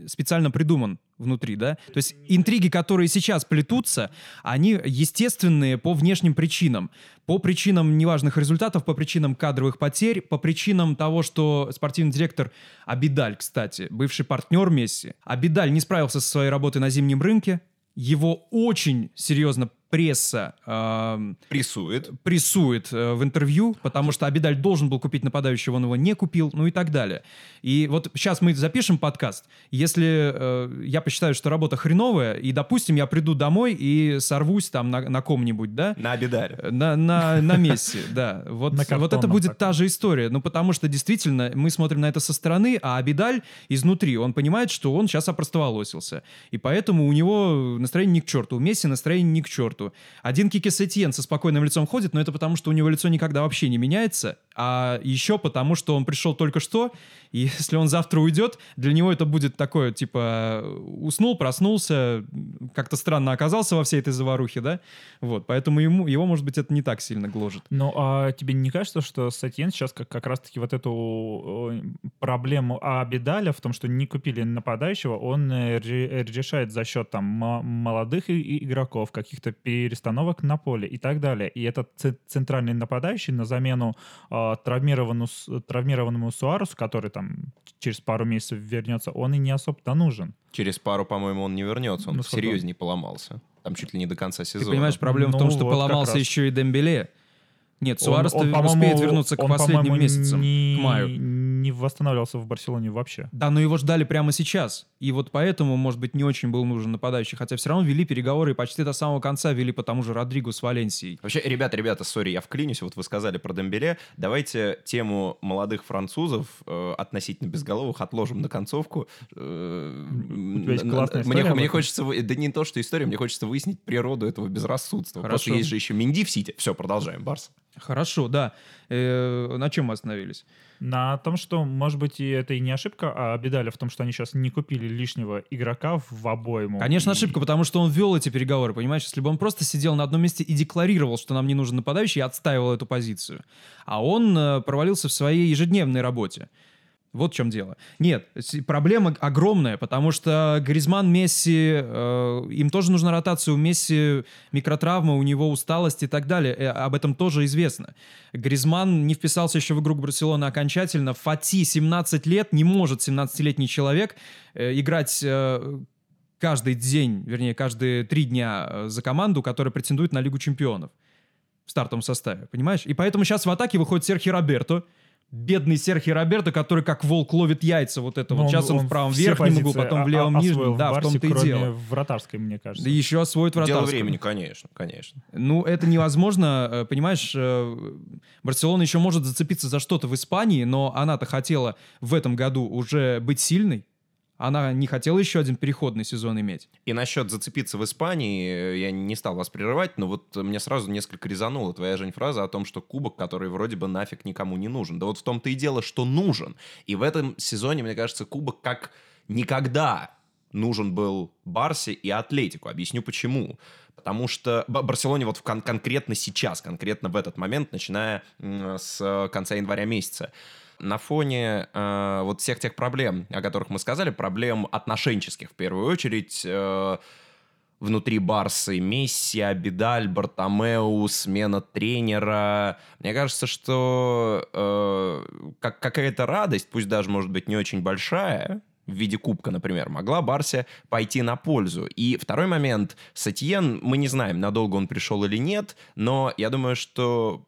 S4: специально придуман внутри, да? То есть интриги, которые сейчас плетутся, они естественные по внешним причинам. По причинам неважных результатов, по причинам кадровых потерь, по причинам того, что спортивный директор Абидаль, кстати, бывший партнер Месси, Абидаль не справился со своей работой на зимнем рынке, его очень серьезно пресса э,
S3: Прессует.
S4: прессует э, в интервью, потому что Абидаль должен был купить нападающего, он его не купил, ну и так далее. И вот сейчас мы запишем подкаст. Если э, я посчитаю, что работа хреновая, и, допустим, я приду домой и сорвусь там на, на ком-нибудь, да,
S3: На Абидаре.
S4: на, на, на Месси, да. Вот, вот это будет та же история. Ну, потому что действительно мы смотрим на это со стороны, а Абидаль изнутри, он понимает, что он сейчас опростоволосился. И поэтому у него настроение не к черту, у Месси настроение не к черту. Один Кики Сетьен со спокойным лицом ходит, но это потому, что у него лицо никогда вообще не меняется, а еще потому, что он пришел только что, и если он завтра уйдет, для него это будет такое, типа, уснул, проснулся, как-то странно оказался во всей этой заварухе, да? Вот, поэтому ему, его, может быть, это не так сильно гложет.
S5: Ну, а тебе не кажется, что Сатьен сейчас как, как раз-таки вот эту э, проблему Абидаля в том, что не купили нападающего, он э, ре- решает за счет там мо- молодых игроков, каких-то перестановок на поле и так далее. И этот центральный нападающий на замену э, травмированному, травмированному Суаресу, который там через пару месяцев вернется, он и не особо-то нужен.
S3: Через пару, по-моему, он не вернется. Он
S5: Ну,
S3: серьезнее поломался. Там чуть ли не до конца сезона.
S4: Ты понимаешь, проблема в том,
S5: Ну,
S4: что
S5: вот
S4: поломался еще и Дембеле. Нет,
S5: Он-
S4: Суарес
S5: он,
S4: успеет
S5: по-моему,
S4: вернуться к
S5: он,
S4: последним месяцам,
S5: не,
S4: к маю.
S5: Не восстанавливался в Барселоне вообще.
S4: Да, но его ждали прямо сейчас. И вот поэтому, может быть, не очень был нужен нападающий. Хотя все равно вели переговоры и почти до самого конца вели по тому же Родригу с Валенсией.
S3: Вообще, ребята, ребята, сори, я вклинюсь. Вот вы сказали про Дембеле. Давайте тему молодых французов э, относительно безголовых отложим на концовку. Э,
S5: У тебя есть классная
S3: мне, мне хочется... Да не то, что история, мне хочется выяснить природу этого безрассудства.
S4: Хорошо.
S3: Просто есть же еще Минди в Сити. Все, продолжаем, Барс.
S4: Хорошо, да. Э, на чем мы остановились?
S5: На том, что, может быть, и это и не ошибка, а беда в том, что они сейчас не купили лишнего игрока в обойму.
S4: Конечно,
S5: И-
S4: ошибка, потому что он вел эти переговоры, понимаешь? Если бы он просто сидел на одном месте и декларировал, что нам не нужен нападающий, и отстаивал эту позицию. А он э, провалился в своей ежедневной работе. Вот в чем дело. Нет, проблема огромная, потому что Гризман, Месси, э, им тоже нужна ротация. У Месси микротравма, у него усталость и так далее. Э, об этом тоже известно. Гризман не вписался еще в игру к Барселоне окончательно. Фати 17 лет, не может 17-летний человек э, играть э, каждый день, вернее, каждые три дня э, за команду, которая претендует на Лигу чемпионов в стартовом составе, понимаешь? И поэтому сейчас в атаке выходит Серхи Роберто, бедный Серхи Роберто, который как волк ловит яйца вот это
S5: Ну,
S4: вот. Сейчас он, в правом верхнем углу, потом в левом нижнем.
S5: освоил
S4: Да, в
S5: Барсе,
S4: том-то и дело.
S5: вратарской, мне кажется.
S4: Да еще освоит
S3: Дело
S4: вратарскую.
S3: времени, конечно, конечно.
S4: Ну, это невозможно, э, понимаешь, э, Барселона еще может зацепиться за что-то в Испании, но она-то хотела в этом году уже быть сильной. Она не хотела еще один переходный сезон иметь.
S3: И насчет зацепиться в Испании, э, я не стал вас прерывать, но вот мне сразу несколько резанула твоя, Жень, фраза о том, что кубок, который вроде бы нафиг никому не нужен. Да вот в том-то и дело, что нужен. И в этом сезоне, мне кажется, кубок как никогда нужен был Барсе и Атлетику. Объясню почему. Потому что Барселоне вот в кон- конкретно сейчас, конкретно в этот момент, начиная с э, конца января месяца, на фоне э, вот всех тех проблем, о которых мы сказали, проблем отношенческих в первую очередь, э, внутри Барсы Месси, Абидаль, Бартомеу, смена тренера. Мне кажется, что э, как, какая-то радость, пусть даже, может быть, не очень большая, в виде кубка, например, могла Барсе пойти на пользу. И второй момент, Сатьен, мы не знаем, надолго он пришел или нет, но я думаю, что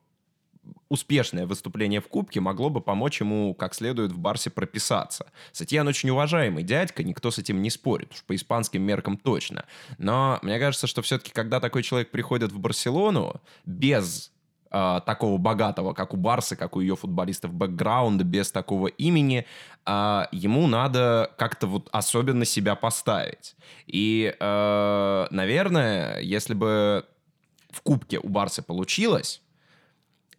S3: успешное выступление в Кубке могло бы помочь ему как следует в Барсе прописаться. Сатьян очень уважаемый дядька, никто с этим не спорит, уж по испанским меркам точно. Но мне кажется, что все-таки, когда такой человек приходит в Барселону без а, такого богатого, как у Барсы, как у ее футболистов, бэкграунда, без такого имени, а, ему надо как-то вот особенно себя поставить. И, э, наверное, если бы в Кубке у Барсы получилось,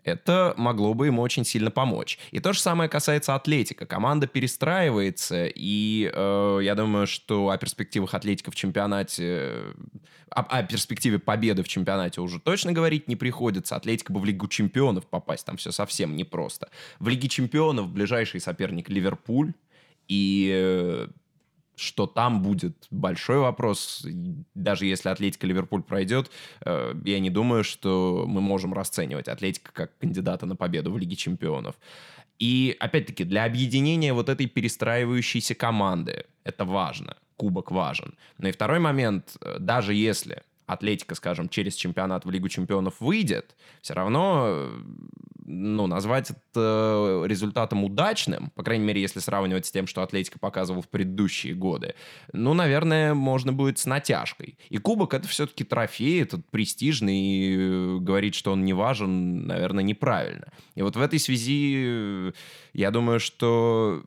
S3: это могло бы ему очень сильно помочь. И то же самое касается Атлетика. Команда перестраивается, и э, я думаю, что о перспективах Атлетика в чемпионате, о, о перспективе победы в чемпионате уже точно говорить не приходится. Атлетика бы в Лигу чемпионов попасть, там все совсем непросто. В Лиге чемпионов ближайший соперник Ливерпуль, и э, что там будет большой вопрос. Даже если Атлетика Ливерпуль пройдет, э, я не думаю, что мы можем расценивать Атлетика как кандидата на победу в Лиге Чемпионов. И, опять-таки, для объединения вот этой перестраивающейся команды это важно. Кубок важен. Но и второй момент, э, даже если Атлетика, скажем, через чемпионат в Лигу чемпионов выйдет, все равно, ну, назвать это результатом удачным, по крайней мере, если сравнивать с тем, что Атлетика показывал в предыдущие годы, ну, наверное, можно будет с натяжкой. И кубок — это все-таки трофей, этот престижный, и говорить, что он не важен, наверное, неправильно. И вот в этой связи я думаю, что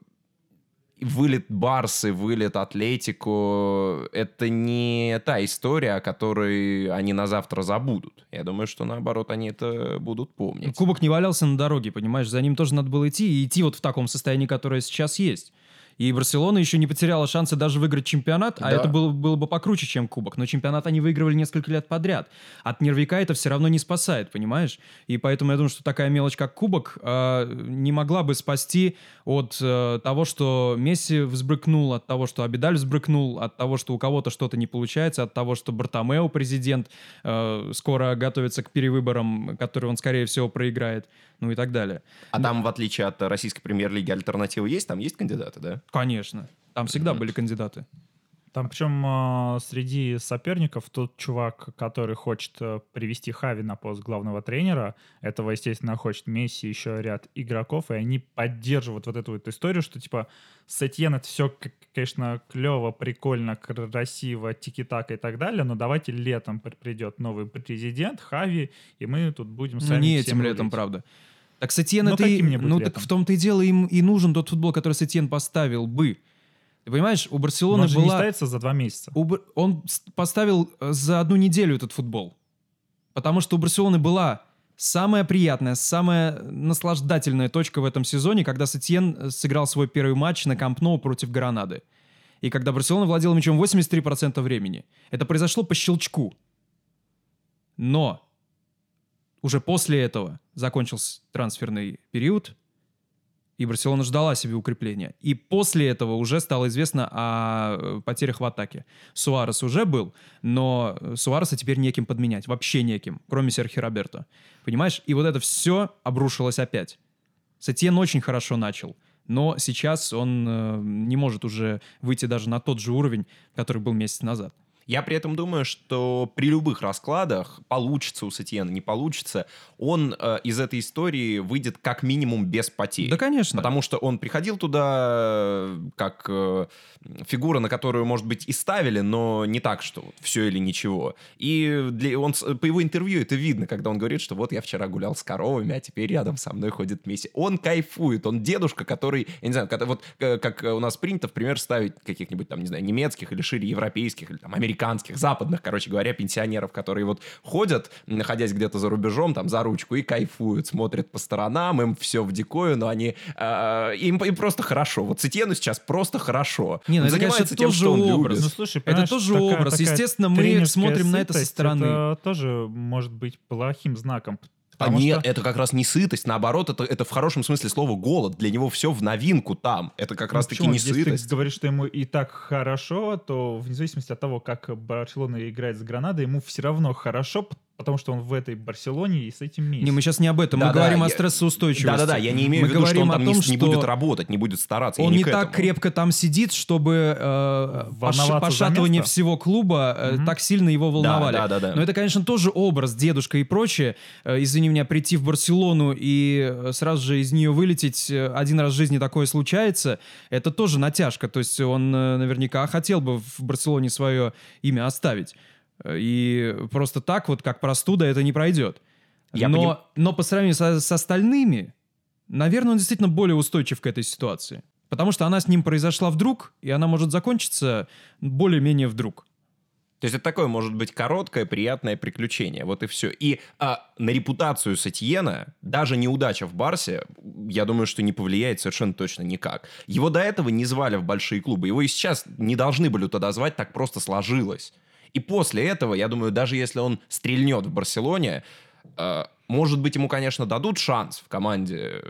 S3: вылет Барсы, вылет Атлетику, это не та история, о которой они на завтра забудут. Я думаю, что наоборот, они это будут помнить.
S4: Кубок не валялся на дороге, понимаешь? За ним тоже надо было идти, и идти вот в таком состоянии, которое сейчас есть. И Барселона еще не потеряла шансы даже выиграть чемпионат, а
S3: Да.
S4: это было, было бы покруче, чем кубок. Но чемпионат они выигрывали несколько лет подряд. От нервика это все равно не спасает, понимаешь? И поэтому я думаю, что такая мелочь, как кубок, э, не могла бы спасти от э, того, что Месси взбрыкнул, от того, что Абидаль взбрыкнул, от того, что у кого-то что-то не получается, от того, что Бартомео, президент, э, скоро готовится к перевыборам, которые он, скорее всего, проиграет, ну и так далее.
S3: А там, в отличие от российской премьер-лиги, альтернативы есть? Там есть кандидаты, да?
S4: Конечно. Там всегда были кандидаты.
S5: Там причем э, среди соперников тот чувак, который хочет э, привести Хави на пост главного тренера, этого, естественно, хочет Месси, еще ряд игроков, и они поддерживают вот эту вот историю, что типа с Этьен это все, конечно, клево, прикольно, красиво, тики-так и так далее, но давайте летом при- придет новый президент, Хави, и мы тут будем
S4: Ну,
S5: сами
S4: не
S5: всем
S4: этим летом,
S5: рулить.
S4: правда. Так Сетьен
S5: Ну,
S4: это и... Ну, так
S5: летом.
S4: в том-то и дело, им и нужен тот футбол, который Сетьен поставил бы. Ты понимаешь, у Барселоны
S5: он же не
S4: была...
S5: ставится за два месяца.
S4: у Он поставил э, за одну неделю этот футбол. Потому что у Барселоны была самая приятная, самая наслаждательная точка в этом сезоне, когда Сетьен э, сыграл свой первый матч на Камп Ноу против Гранады. И когда Барселона владела мячом 83% времени. Это произошло по щелчку. Но уже после этого закончился трансферный период, и Барселона ждала себе укрепления. И после этого уже стало известно о э, потерях в атаке. Суарес уже был, но Суареса теперь неким подменять. Вообще неким, кроме Серхи Роберто. Понимаешь? И вот это все обрушилось опять. Сетьен очень хорошо начал. Но сейчас он э, не может уже выйти даже на тот же уровень, который был месяц назад.
S3: Я при этом думаю, что при любых раскладах, получится у Сетьена, не получится, он э, из этой истории выйдет как минимум без потерь.
S4: Да, конечно.
S3: Потому что он приходил туда э, как э, фигура, на которую, может быть, и ставили, но не так, что вот все или ничего. И для, он, по его интервью это видно, когда он говорит, что вот я вчера гулял с коровами, а теперь рядом со мной ходит Месси. Он кайфует, он дедушка, который, я не знаю, когда- вот э, как у нас принято, в пример, ставить каких-нибудь там, не знаю, немецких или шире европейских, или там американских, западных, короче говоря, пенсионеров, которые вот ходят, находясь где-то за рубежом, там, за ручку и кайфуют, смотрят по сторонам, им все в дикую, но они, э, им, им просто хорошо. Вот Цитьену сейчас просто хорошо.
S4: Не, ну
S3: Он
S4: это, конечно,
S3: занимается тем,
S4: тоже
S3: что он
S4: образ.
S3: любит.
S5: Ну, слушай,
S4: Это тоже
S5: такая-
S4: образ.
S5: такая
S4: Естественно, мы смотрим на это со стороны.
S5: Это тоже может быть плохим знаком.
S3: А
S5: потому
S3: нет,
S5: что-
S3: это как раз не сытость, наоборот, это, это в хорошем смысле слова голод. Для него все в новинку там. Это как
S5: Ну,
S3: раз-таки не
S5: Если
S3: сытость.
S5: ты говоришь, что ему и так хорошо, то вне зависимости от того, как Барселона играет с Гранадой, ему все равно хорошо, потому что он в этой Барселоне и с этим месте.
S4: Не, мы сейчас не об этом. мы
S3: Да-да,
S4: говорим о
S3: я-
S4: стрессоустойчивости.
S3: Да-да-да, я не имею
S4: Мы
S3: в виду, что он там
S4: о
S3: не,
S4: том,
S3: не
S4: что
S3: будет работать, не будет стараться.
S4: Он не
S3: к
S4: так крепко там сидит, чтобы э, пош- пошатывание всего клуба э,
S5: Мгм.
S4: так сильно его волновали.
S3: Да, да, да, да.
S4: Но это, конечно, тоже образ, дедушка и прочее. Э, извини меня, прийти в Барселону и э, сразу же из нее вылететь, э, один раз в жизни такое случается, это тоже натяжка. То есть он э, наверняка хотел бы в Барселоне свое имя оставить. И просто так вот, как простуда, это не пройдет.
S3: Я
S4: но,
S3: поним-
S4: но по сравнению со- с остальными, наверное, он действительно более устойчив к этой ситуации. Потому что она с ним произошла вдруг, и она может закончиться более-менее вдруг.
S3: То есть это такое, может быть, короткое, приятное приключение. Вот и все. И а, на репутацию Сатьена даже неудача в Барсе, я думаю, что не повлияет совершенно точно никак. Его до этого не звали в большие клубы. Его и сейчас не должны были туда звать, так просто сложилось. И после этого, я думаю, даже если он стрельнет в Барселоне, э, может быть, ему, конечно, дадут шанс в команде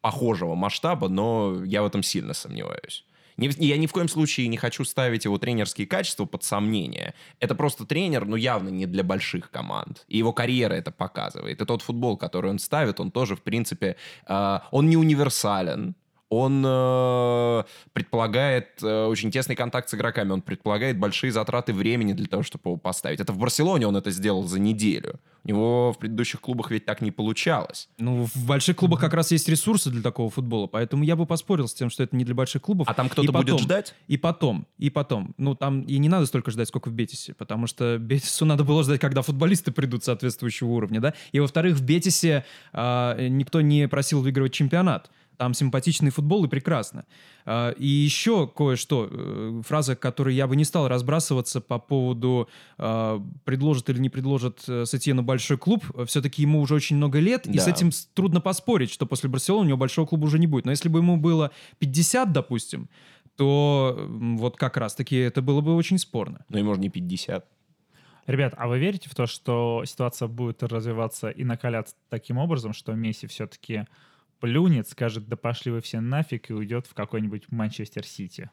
S3: похожего масштаба, но я в этом сильно сомневаюсь. Не- я ни в коем случае не хочу ставить его тренерские качества под сомнение. Это просто тренер, ну, явно не для больших команд. И его карьера это показывает. И тот футбол, который он ставит, он тоже, в принципе, э, он не универсален. Он э, предполагает э, очень тесный контакт с игроками, он предполагает большие затраты времени для того, чтобы его поставить. Это в Барселоне он это сделал за неделю. У него в предыдущих клубах ведь так не получалось.
S4: Ну, в больших клубах как раз есть ресурсы для такого футбола, поэтому я бы поспорил с тем, что это не для больших клубов.
S3: А там кто-то
S4: И
S3: будет
S4: потом-
S3: ждать?
S4: И потом, и потом. Ну, там и не надо столько ждать, сколько в Бетисе, потому что Бетису надо было ждать, когда футболисты придут соответствующего уровня, да? И, во-вторых, в Бетисе а, никто не просил выигрывать чемпионат. Там симпатичный футбол и прекрасно. А, и еще кое-что, э, фраза, которой я бы не стал разбрасываться по поводу а, предложит или не предложит э, Сетьену большой клуб. Все-таки ему уже очень много лет, и
S3: Да.
S4: с этим трудно поспорить, что после Барселоны у него большого клуба уже не будет. Но если бы ему было 50, допустим, то вот как раз-таки это было бы очень спорно.
S3: Ну и может не 50.
S5: Ребят, а вы верите в то, что ситуация будет развиваться и накаляться таким образом, что Месси все-таки плюнет, скажет, да пошли вы все нафиг и уйдет в какой-нибудь Манчестер Сити?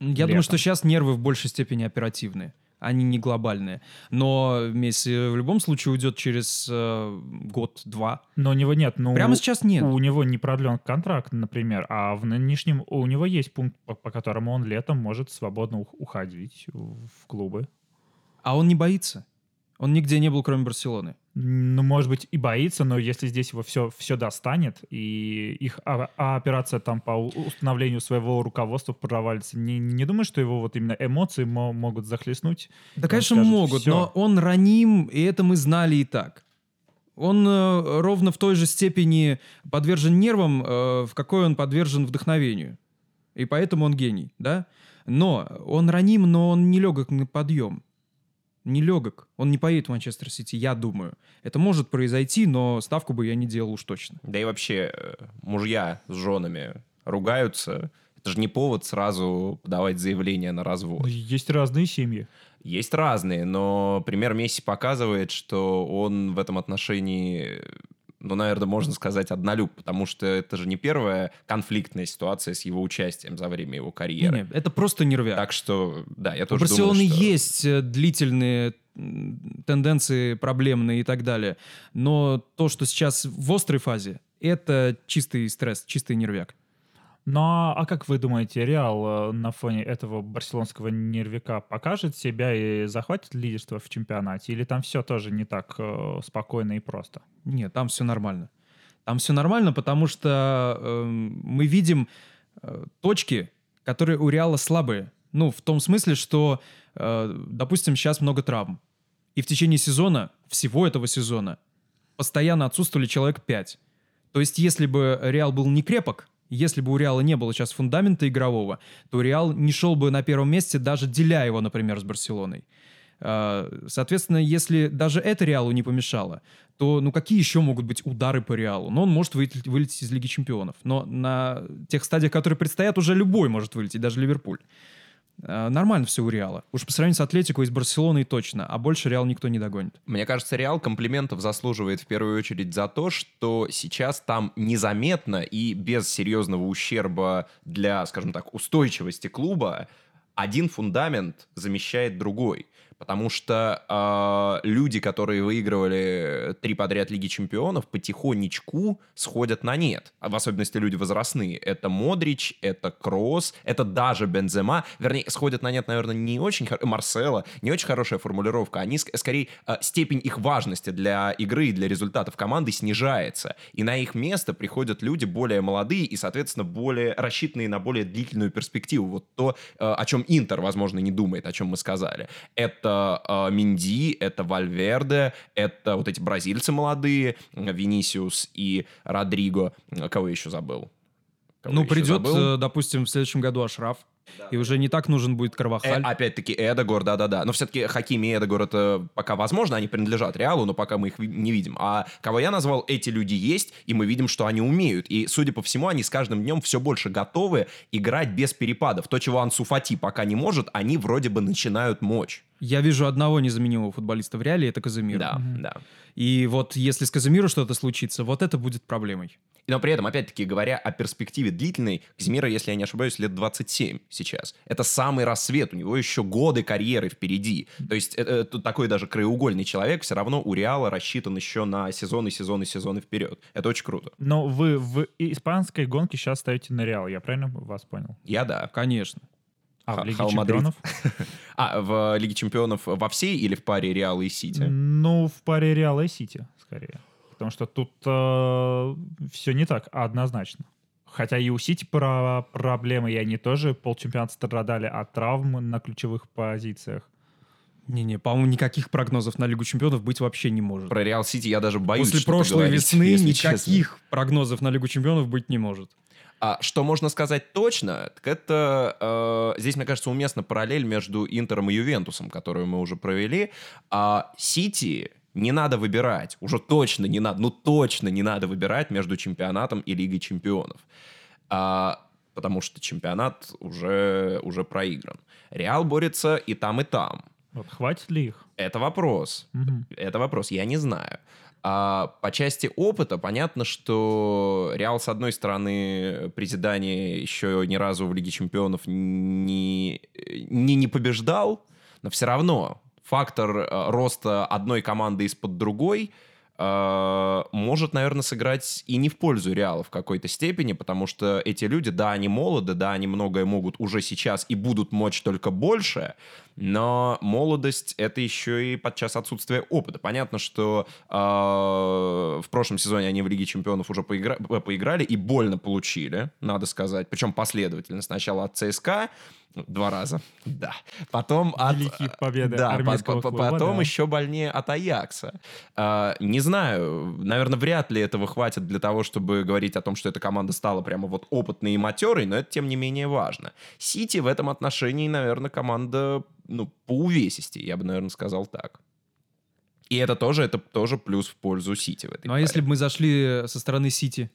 S4: Я
S5: Летом.
S4: думаю, что сейчас нервы в большей степени оперативные. Они не глобальные. Но Месси в любом случае уйдет через э, год-два.
S5: Но у него нет, ну...
S4: Прямо сейчас нет.
S5: У него не продлен контракт, например, а в нынешнем у него есть пункт, по, по которому он летом может свободно ух- уходить в клубы.
S4: А он не боится. Он нигде не был, кроме Барселоны.
S5: Ну, может быть, и боится, но если здесь его все, все достанет, и их а- а операция там по установлению своего руководства провалится, не, не думаю, что его вот именно эмоции мо- могут захлестнуть.
S4: Да,
S5: Он
S4: конечно,
S5: скажет,
S4: могут,
S5: «Всё».
S4: но он раним, и это мы знали и так. Он э, ровно в той же степени подвержен нервам, э, в какой он подвержен вдохновению. И поэтому он гений, да? Но он раним, но он не легок на подъем. Не легок. Он не поедет в Манчестер Сити, я думаю. Это может произойти, но ставку бы я не делал уж точно.
S3: Да и вообще, э, мужья с женами ругаются. Это же не повод сразу подавать заявление на развод.
S5: Есть разные семьи.
S3: Есть разные, но пример Месси показывает, что он в этом отношении, ну, наверное, можно сказать, однолюб, потому что это же не первая конфликтная ситуация с его участием за время его карьеры.
S4: Не, это просто нервяк.
S3: Так что, да, я
S4: У
S3: тоже
S4: Барселоны
S3: думаю, что...
S4: есть э, длительные тенденции проблемные и так далее. Но то, что сейчас в острой фазе, это чистый стресс, чистый нервяк.
S5: Но а как вы думаете, Реал э, на фоне этого барселонского нервика покажет себя и захватит лидерство в чемпионате? Или там все тоже не так э, спокойно и просто?
S4: Нет, там все нормально. Там все нормально, потому что эм, мы видим э, точки, которые у Реала слабые. Ну, в том смысле, что, э, допустим, сейчас много травм. И в течение сезона, всего этого сезона, постоянно отсутствовали человек 5. То есть, если бы Реал был не крепок, если бы у Реала не было сейчас фундамента игрового, то Реал не шел бы на первом месте, даже деля его, например, с Барселоной. А, Соответственно, если даже это Реалу не помешало, то ну какие еще могут быть удары по Реалу? Ну, он может вылететь, вылететь из Лиги Чемпионов. Но на тех стадиях, которые предстоят, уже любой может вылететь, даже Ливерпуль. А, Нормально все у Реала. Уж по сравнению с Атлетико и с Барселоной точно. А больше Реал никто не догонит.
S3: Мне кажется, Реал комплиментов заслуживает в первую очередь за то, что сейчас там незаметно и без серьезного ущерба для, скажем так, устойчивости клуба один фундамент замещает другой. Потому что э, люди, которые выигрывали три подряд Лиги Чемпионов, потихонечку сходят на нет. А В особенности люди возрастные. Это Модрич, это Кросс, это даже Бензема. Вернее, сходят на нет, наверное, не очень... хор- Марсело, не очень хорошая формулировка. Они, ск- скорее, э, степень их важности для игры и для результатов команды снижается. И на их место приходят люди более молодые и, соответственно, более рассчитанные на более длительную перспективу. Вот то, э, о чем Интер, возможно, не думает, о чем мы сказали. Это э, Минди, это Вальверде, это вот эти бразильцы молодые, Винисиус и Родриго. Кого я еще забыл? Кого
S4: ну,
S3: еще
S4: придет,
S3: забыл?
S4: э, допустим, в следующем году Ашраф. И уже не так нужен будет
S3: Э,
S4: Карвахаль.
S3: опять-таки, Эдегор, да-да-да. Но все-таки Хакими и Эдегор это пока возможно, они принадлежат Реалу, но пока мы их не видим. А кого я назвал, эти люди есть, и мы видим, что они умеют. И, судя по всему, они с каждым днем все больше готовы играть без перепадов. То, чего Ансу Фати пока не может, они вроде бы начинают мочь.
S4: Я вижу одного незаменимого футболиста в Реале, это Казимир.
S3: Да, да.
S4: И вот если с Казимиру что-то случится, вот это будет проблемой.
S3: Но при этом, опять-таки, говоря о перспективе длительной, Казимира, если я не ошибаюсь, лет 27 сейчас. Это самый рассвет, у него еще годы карьеры впереди. То есть это, это такой даже краеугольный человек, все равно у Реала рассчитан еще на сезоны, сезоны, сезоны вперед. Это очень круто.
S5: Но вы в испанской гонке сейчас ставите на Реал, я правильно вас понял?
S3: Я да.
S4: Конечно.
S5: А в Лиге
S3: Хал.
S5: Чемпионов?
S3: А, в Лиге Чемпионов во всей или в паре Реала и Сити?
S5: Ну, в паре Реала и Сити, скорее. Потому что тут все не так однозначно. Хотя и у Сити про проблемы, и они тоже полчемпионата страдали от травм на ключевых позициях.
S4: Не-не, по-моему, никаких прогнозов на Лигу Чемпионов быть вообще не может.
S3: Про Реал Сити я даже боюсь
S4: После прошлой
S3: говорить,
S4: весны
S3: если честно.
S4: никаких прогнозов на Лигу Чемпионов быть не может.
S3: А что можно сказать точно, так это э, здесь, мне кажется, уместна параллель между Интером и Ювентусом, которую мы уже провели. А Сити не надо выбирать, уже точно не надо, ну точно не надо выбирать между чемпионатом и Лигой чемпионов. А, потому что чемпионат уже, уже проигран. Реал борется и там, и там.
S5: Вот, хватит ли их?
S3: Это вопрос.
S5: Мгм.
S3: Это вопрос, я не знаю. А по части опыта понятно, что Реал, с одной стороны, при Зидане еще ни разу в Лиге Чемпионов не, не, не побеждал, но все равно фактор э, роста одной команды из-под другой э, может, наверное, сыграть и не в пользу Реала в какой-то степени, потому что эти люди, да, они молоды, да, они многое могут уже сейчас и будут мочь только больше, но молодость — это еще и подчас отсутствие опыта. Понятно, что э, в прошлом сезоне они в Лиге Чемпионов уже поигра- э, поиграли и больно получили, надо сказать, причем последовательно. Сначала от ЦСКА, два раза, да. Потом от...
S5: Великие победы
S3: Да,
S5: армейского
S3: по- по-
S5: клуба,
S3: потом
S5: да.
S3: еще больнее от Аякса. А, не знаю, наверное, вряд ли этого хватит для того, чтобы говорить о том, что эта команда стала прямо вот опытной и матерой, но это тем не менее важно. Сити в этом отношении, наверное, команда ну, по увесисти, я бы, наверное, сказал так. И это тоже, это тоже плюс в пользу Сити в этой
S4: Ну а
S3: паре.
S4: если бы мы зашли со стороны Сити?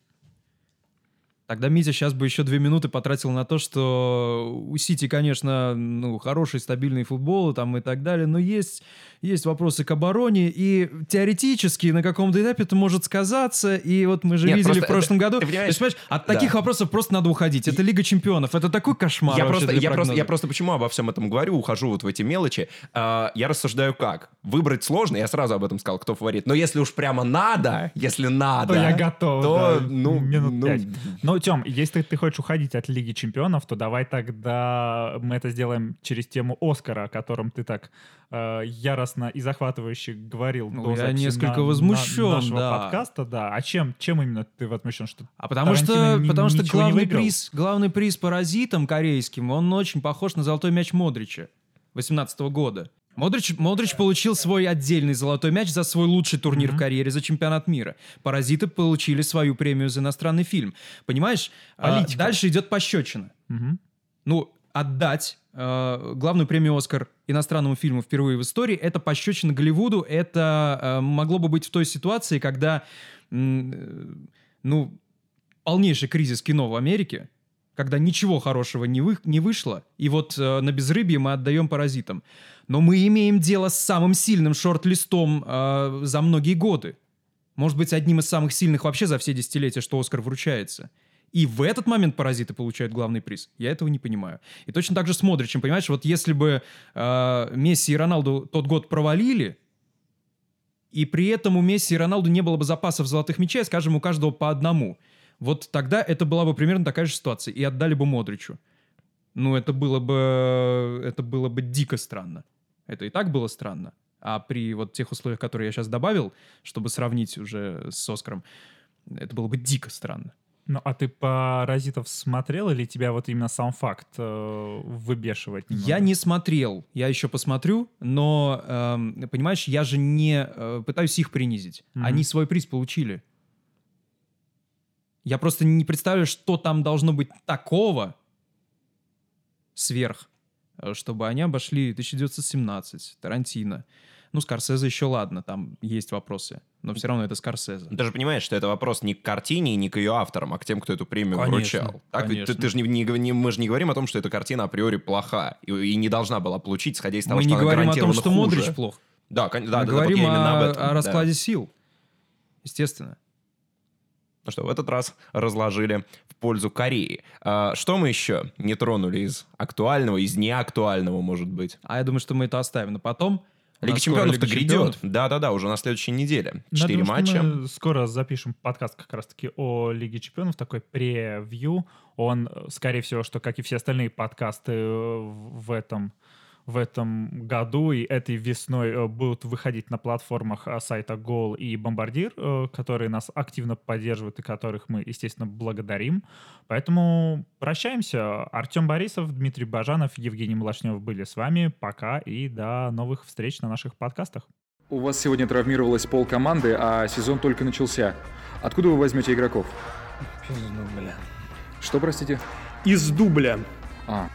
S4: Тогда Митя сейчас бы еще две минуты потратил на то, что у Сити, конечно, ну, хороший, стабильный футбол там и так далее, но есть, есть вопросы к обороне, и теоретически на каком-то этапе это может сказаться, и вот мы же
S3: Нет,
S4: видели в прошлом
S3: это-
S4: году.
S3: ты понимаешь,
S4: То есть, понимаешь, от
S3: да.
S4: таких вопросов просто надо уходить. Это Лига Чемпионов, это такой кошмар
S3: Я просто, я, просто, я просто почему обо всем этом говорю, ухожу вот в эти мелочи. А, я рассуждаю как? Выбрать сложно, я сразу об этом сказал, кто фаворит. Но если уж прямо надо, если надо,
S5: То я готов,
S3: то,
S5: да,
S3: ну,
S5: минут
S3: ну,
S5: пять. Ну, Тем, если ты хочешь уходить от Лиги Чемпионов, то давай тогда мы это сделаем через тему Оскара, о котором ты так э, яростно и захватывающе говорил
S4: Ну, я несколько
S5: на-
S4: возмущен,
S5: на- нашего
S4: да.
S5: подкаста. Да. А чем, чем именно ты возмущен? Что
S4: А потому что,
S5: Тарантино ни-
S4: потому что главный приз, главный приз паразитам корейским, он очень похож на золотой мяч Модрича 18 года. Модрич, Модрич получил свой отдельный золотой мяч за свой лучший турнир в карьере, за чемпионат мира. Паразиты получили свою премию за иностранный фильм. Понимаешь? А,
S5: Политика.
S4: дальше идет пощечина.
S5: Мгм.
S4: Ну, отдать э, главную премию «Оскар» иностранному фильму впервые в истории, это пощечина Голливуду, это э, могло бы быть в той ситуации, когда, э, ну, полнейший кризис кино в Америке, когда ничего хорошего не, вы, не вышло, и вот э, на безрыбье мы отдаем паразитам. Но мы имеем дело с самым сильным шорт-листом э, за многие годы. Может быть, одним из самых сильных вообще за все десятилетия, что Оскар вручается. И в этот момент паразиты получают главный приз. Я этого не понимаю. И точно так же с Модричем, понимаешь, вот если бы э, Месси и Роналду тот год провалили, и при этом у Месси и Роналду не было бы запасов золотых мячей, скажем, у каждого по одному, вот тогда это была бы примерно такая же ситуация, и отдали бы Модричу. Ну, это было бы, это было бы дико странно. Это и так было странно. А при вот тех условиях, которые я сейчас добавил, чтобы сравнить уже с Оскаром, это было бы дико странно.
S5: Ну, а ты «Паразитов» смотрел или тебя вот именно сам факт э, выбешивает? немного?
S4: Я не смотрел, я еще посмотрю, но, эм, понимаешь, я же не э, пытаюсь их принизить.
S5: Мгм.
S4: Они свой приз получили. Я просто не представляю, что там должно быть такого, сверх, э, чтобы они обошли 1917, Тарантино. Ну, Скорсезе еще ладно, там есть вопросы, но все равно это Скорсезе.
S3: Ты же понимаешь, что это вопрос не к картине и не к ее авторам, а к тем, кто эту премию
S4: Конечно,
S3: вручал. Так ведь ты,
S4: конечно.
S3: ты же не, не мы же не говорим о том, что эта картина априори плоха и, и не должна была получить, исходя из того,
S4: Мы
S3: что
S4: не
S3: она
S4: говорим о том, что
S3: хуже.
S4: Модрич плох.
S3: Да, кон- да,
S4: Мы
S3: да,
S4: говорим
S3: вот я именно
S4: о,
S3: об этом.
S4: о
S3: да.
S4: раскладе сил. Естественно.
S3: Ну что, в этот раз разложили в пользу Кореи. А, что мы еще не тронули из актуального, из неактуального, может быть?
S4: А я думаю, что мы это оставим на потом.
S3: Лига чемпионов-то
S4: Лига
S3: грядет. Да-да-да, уже на следующей неделе.
S5: Ну,
S3: Четыре матча.
S5: мы скоро запишем подкаст как раз-таки о Лиге Чемпионов, такой превью. Он, э, скорее всего, что, как и все остальные подкасты э, в этом в этом году и этой весной э, будут выходить на платформах э, сайта Гол и Бомбардир, э, которые нас активно поддерживают и которых мы, естественно, благодарим. Поэтому прощаемся. Артем Борисов, Дмитрий Бажанов, Евгений Малашнев были с вами. Пока и до новых встреч на наших подкастах.
S1: У вас сегодня травмировалась пол команды, а сезон только начался. Откуда вы возьмете игроков?
S2: Пизду, бля.
S1: Что, простите?
S2: Из дубля.
S1: А,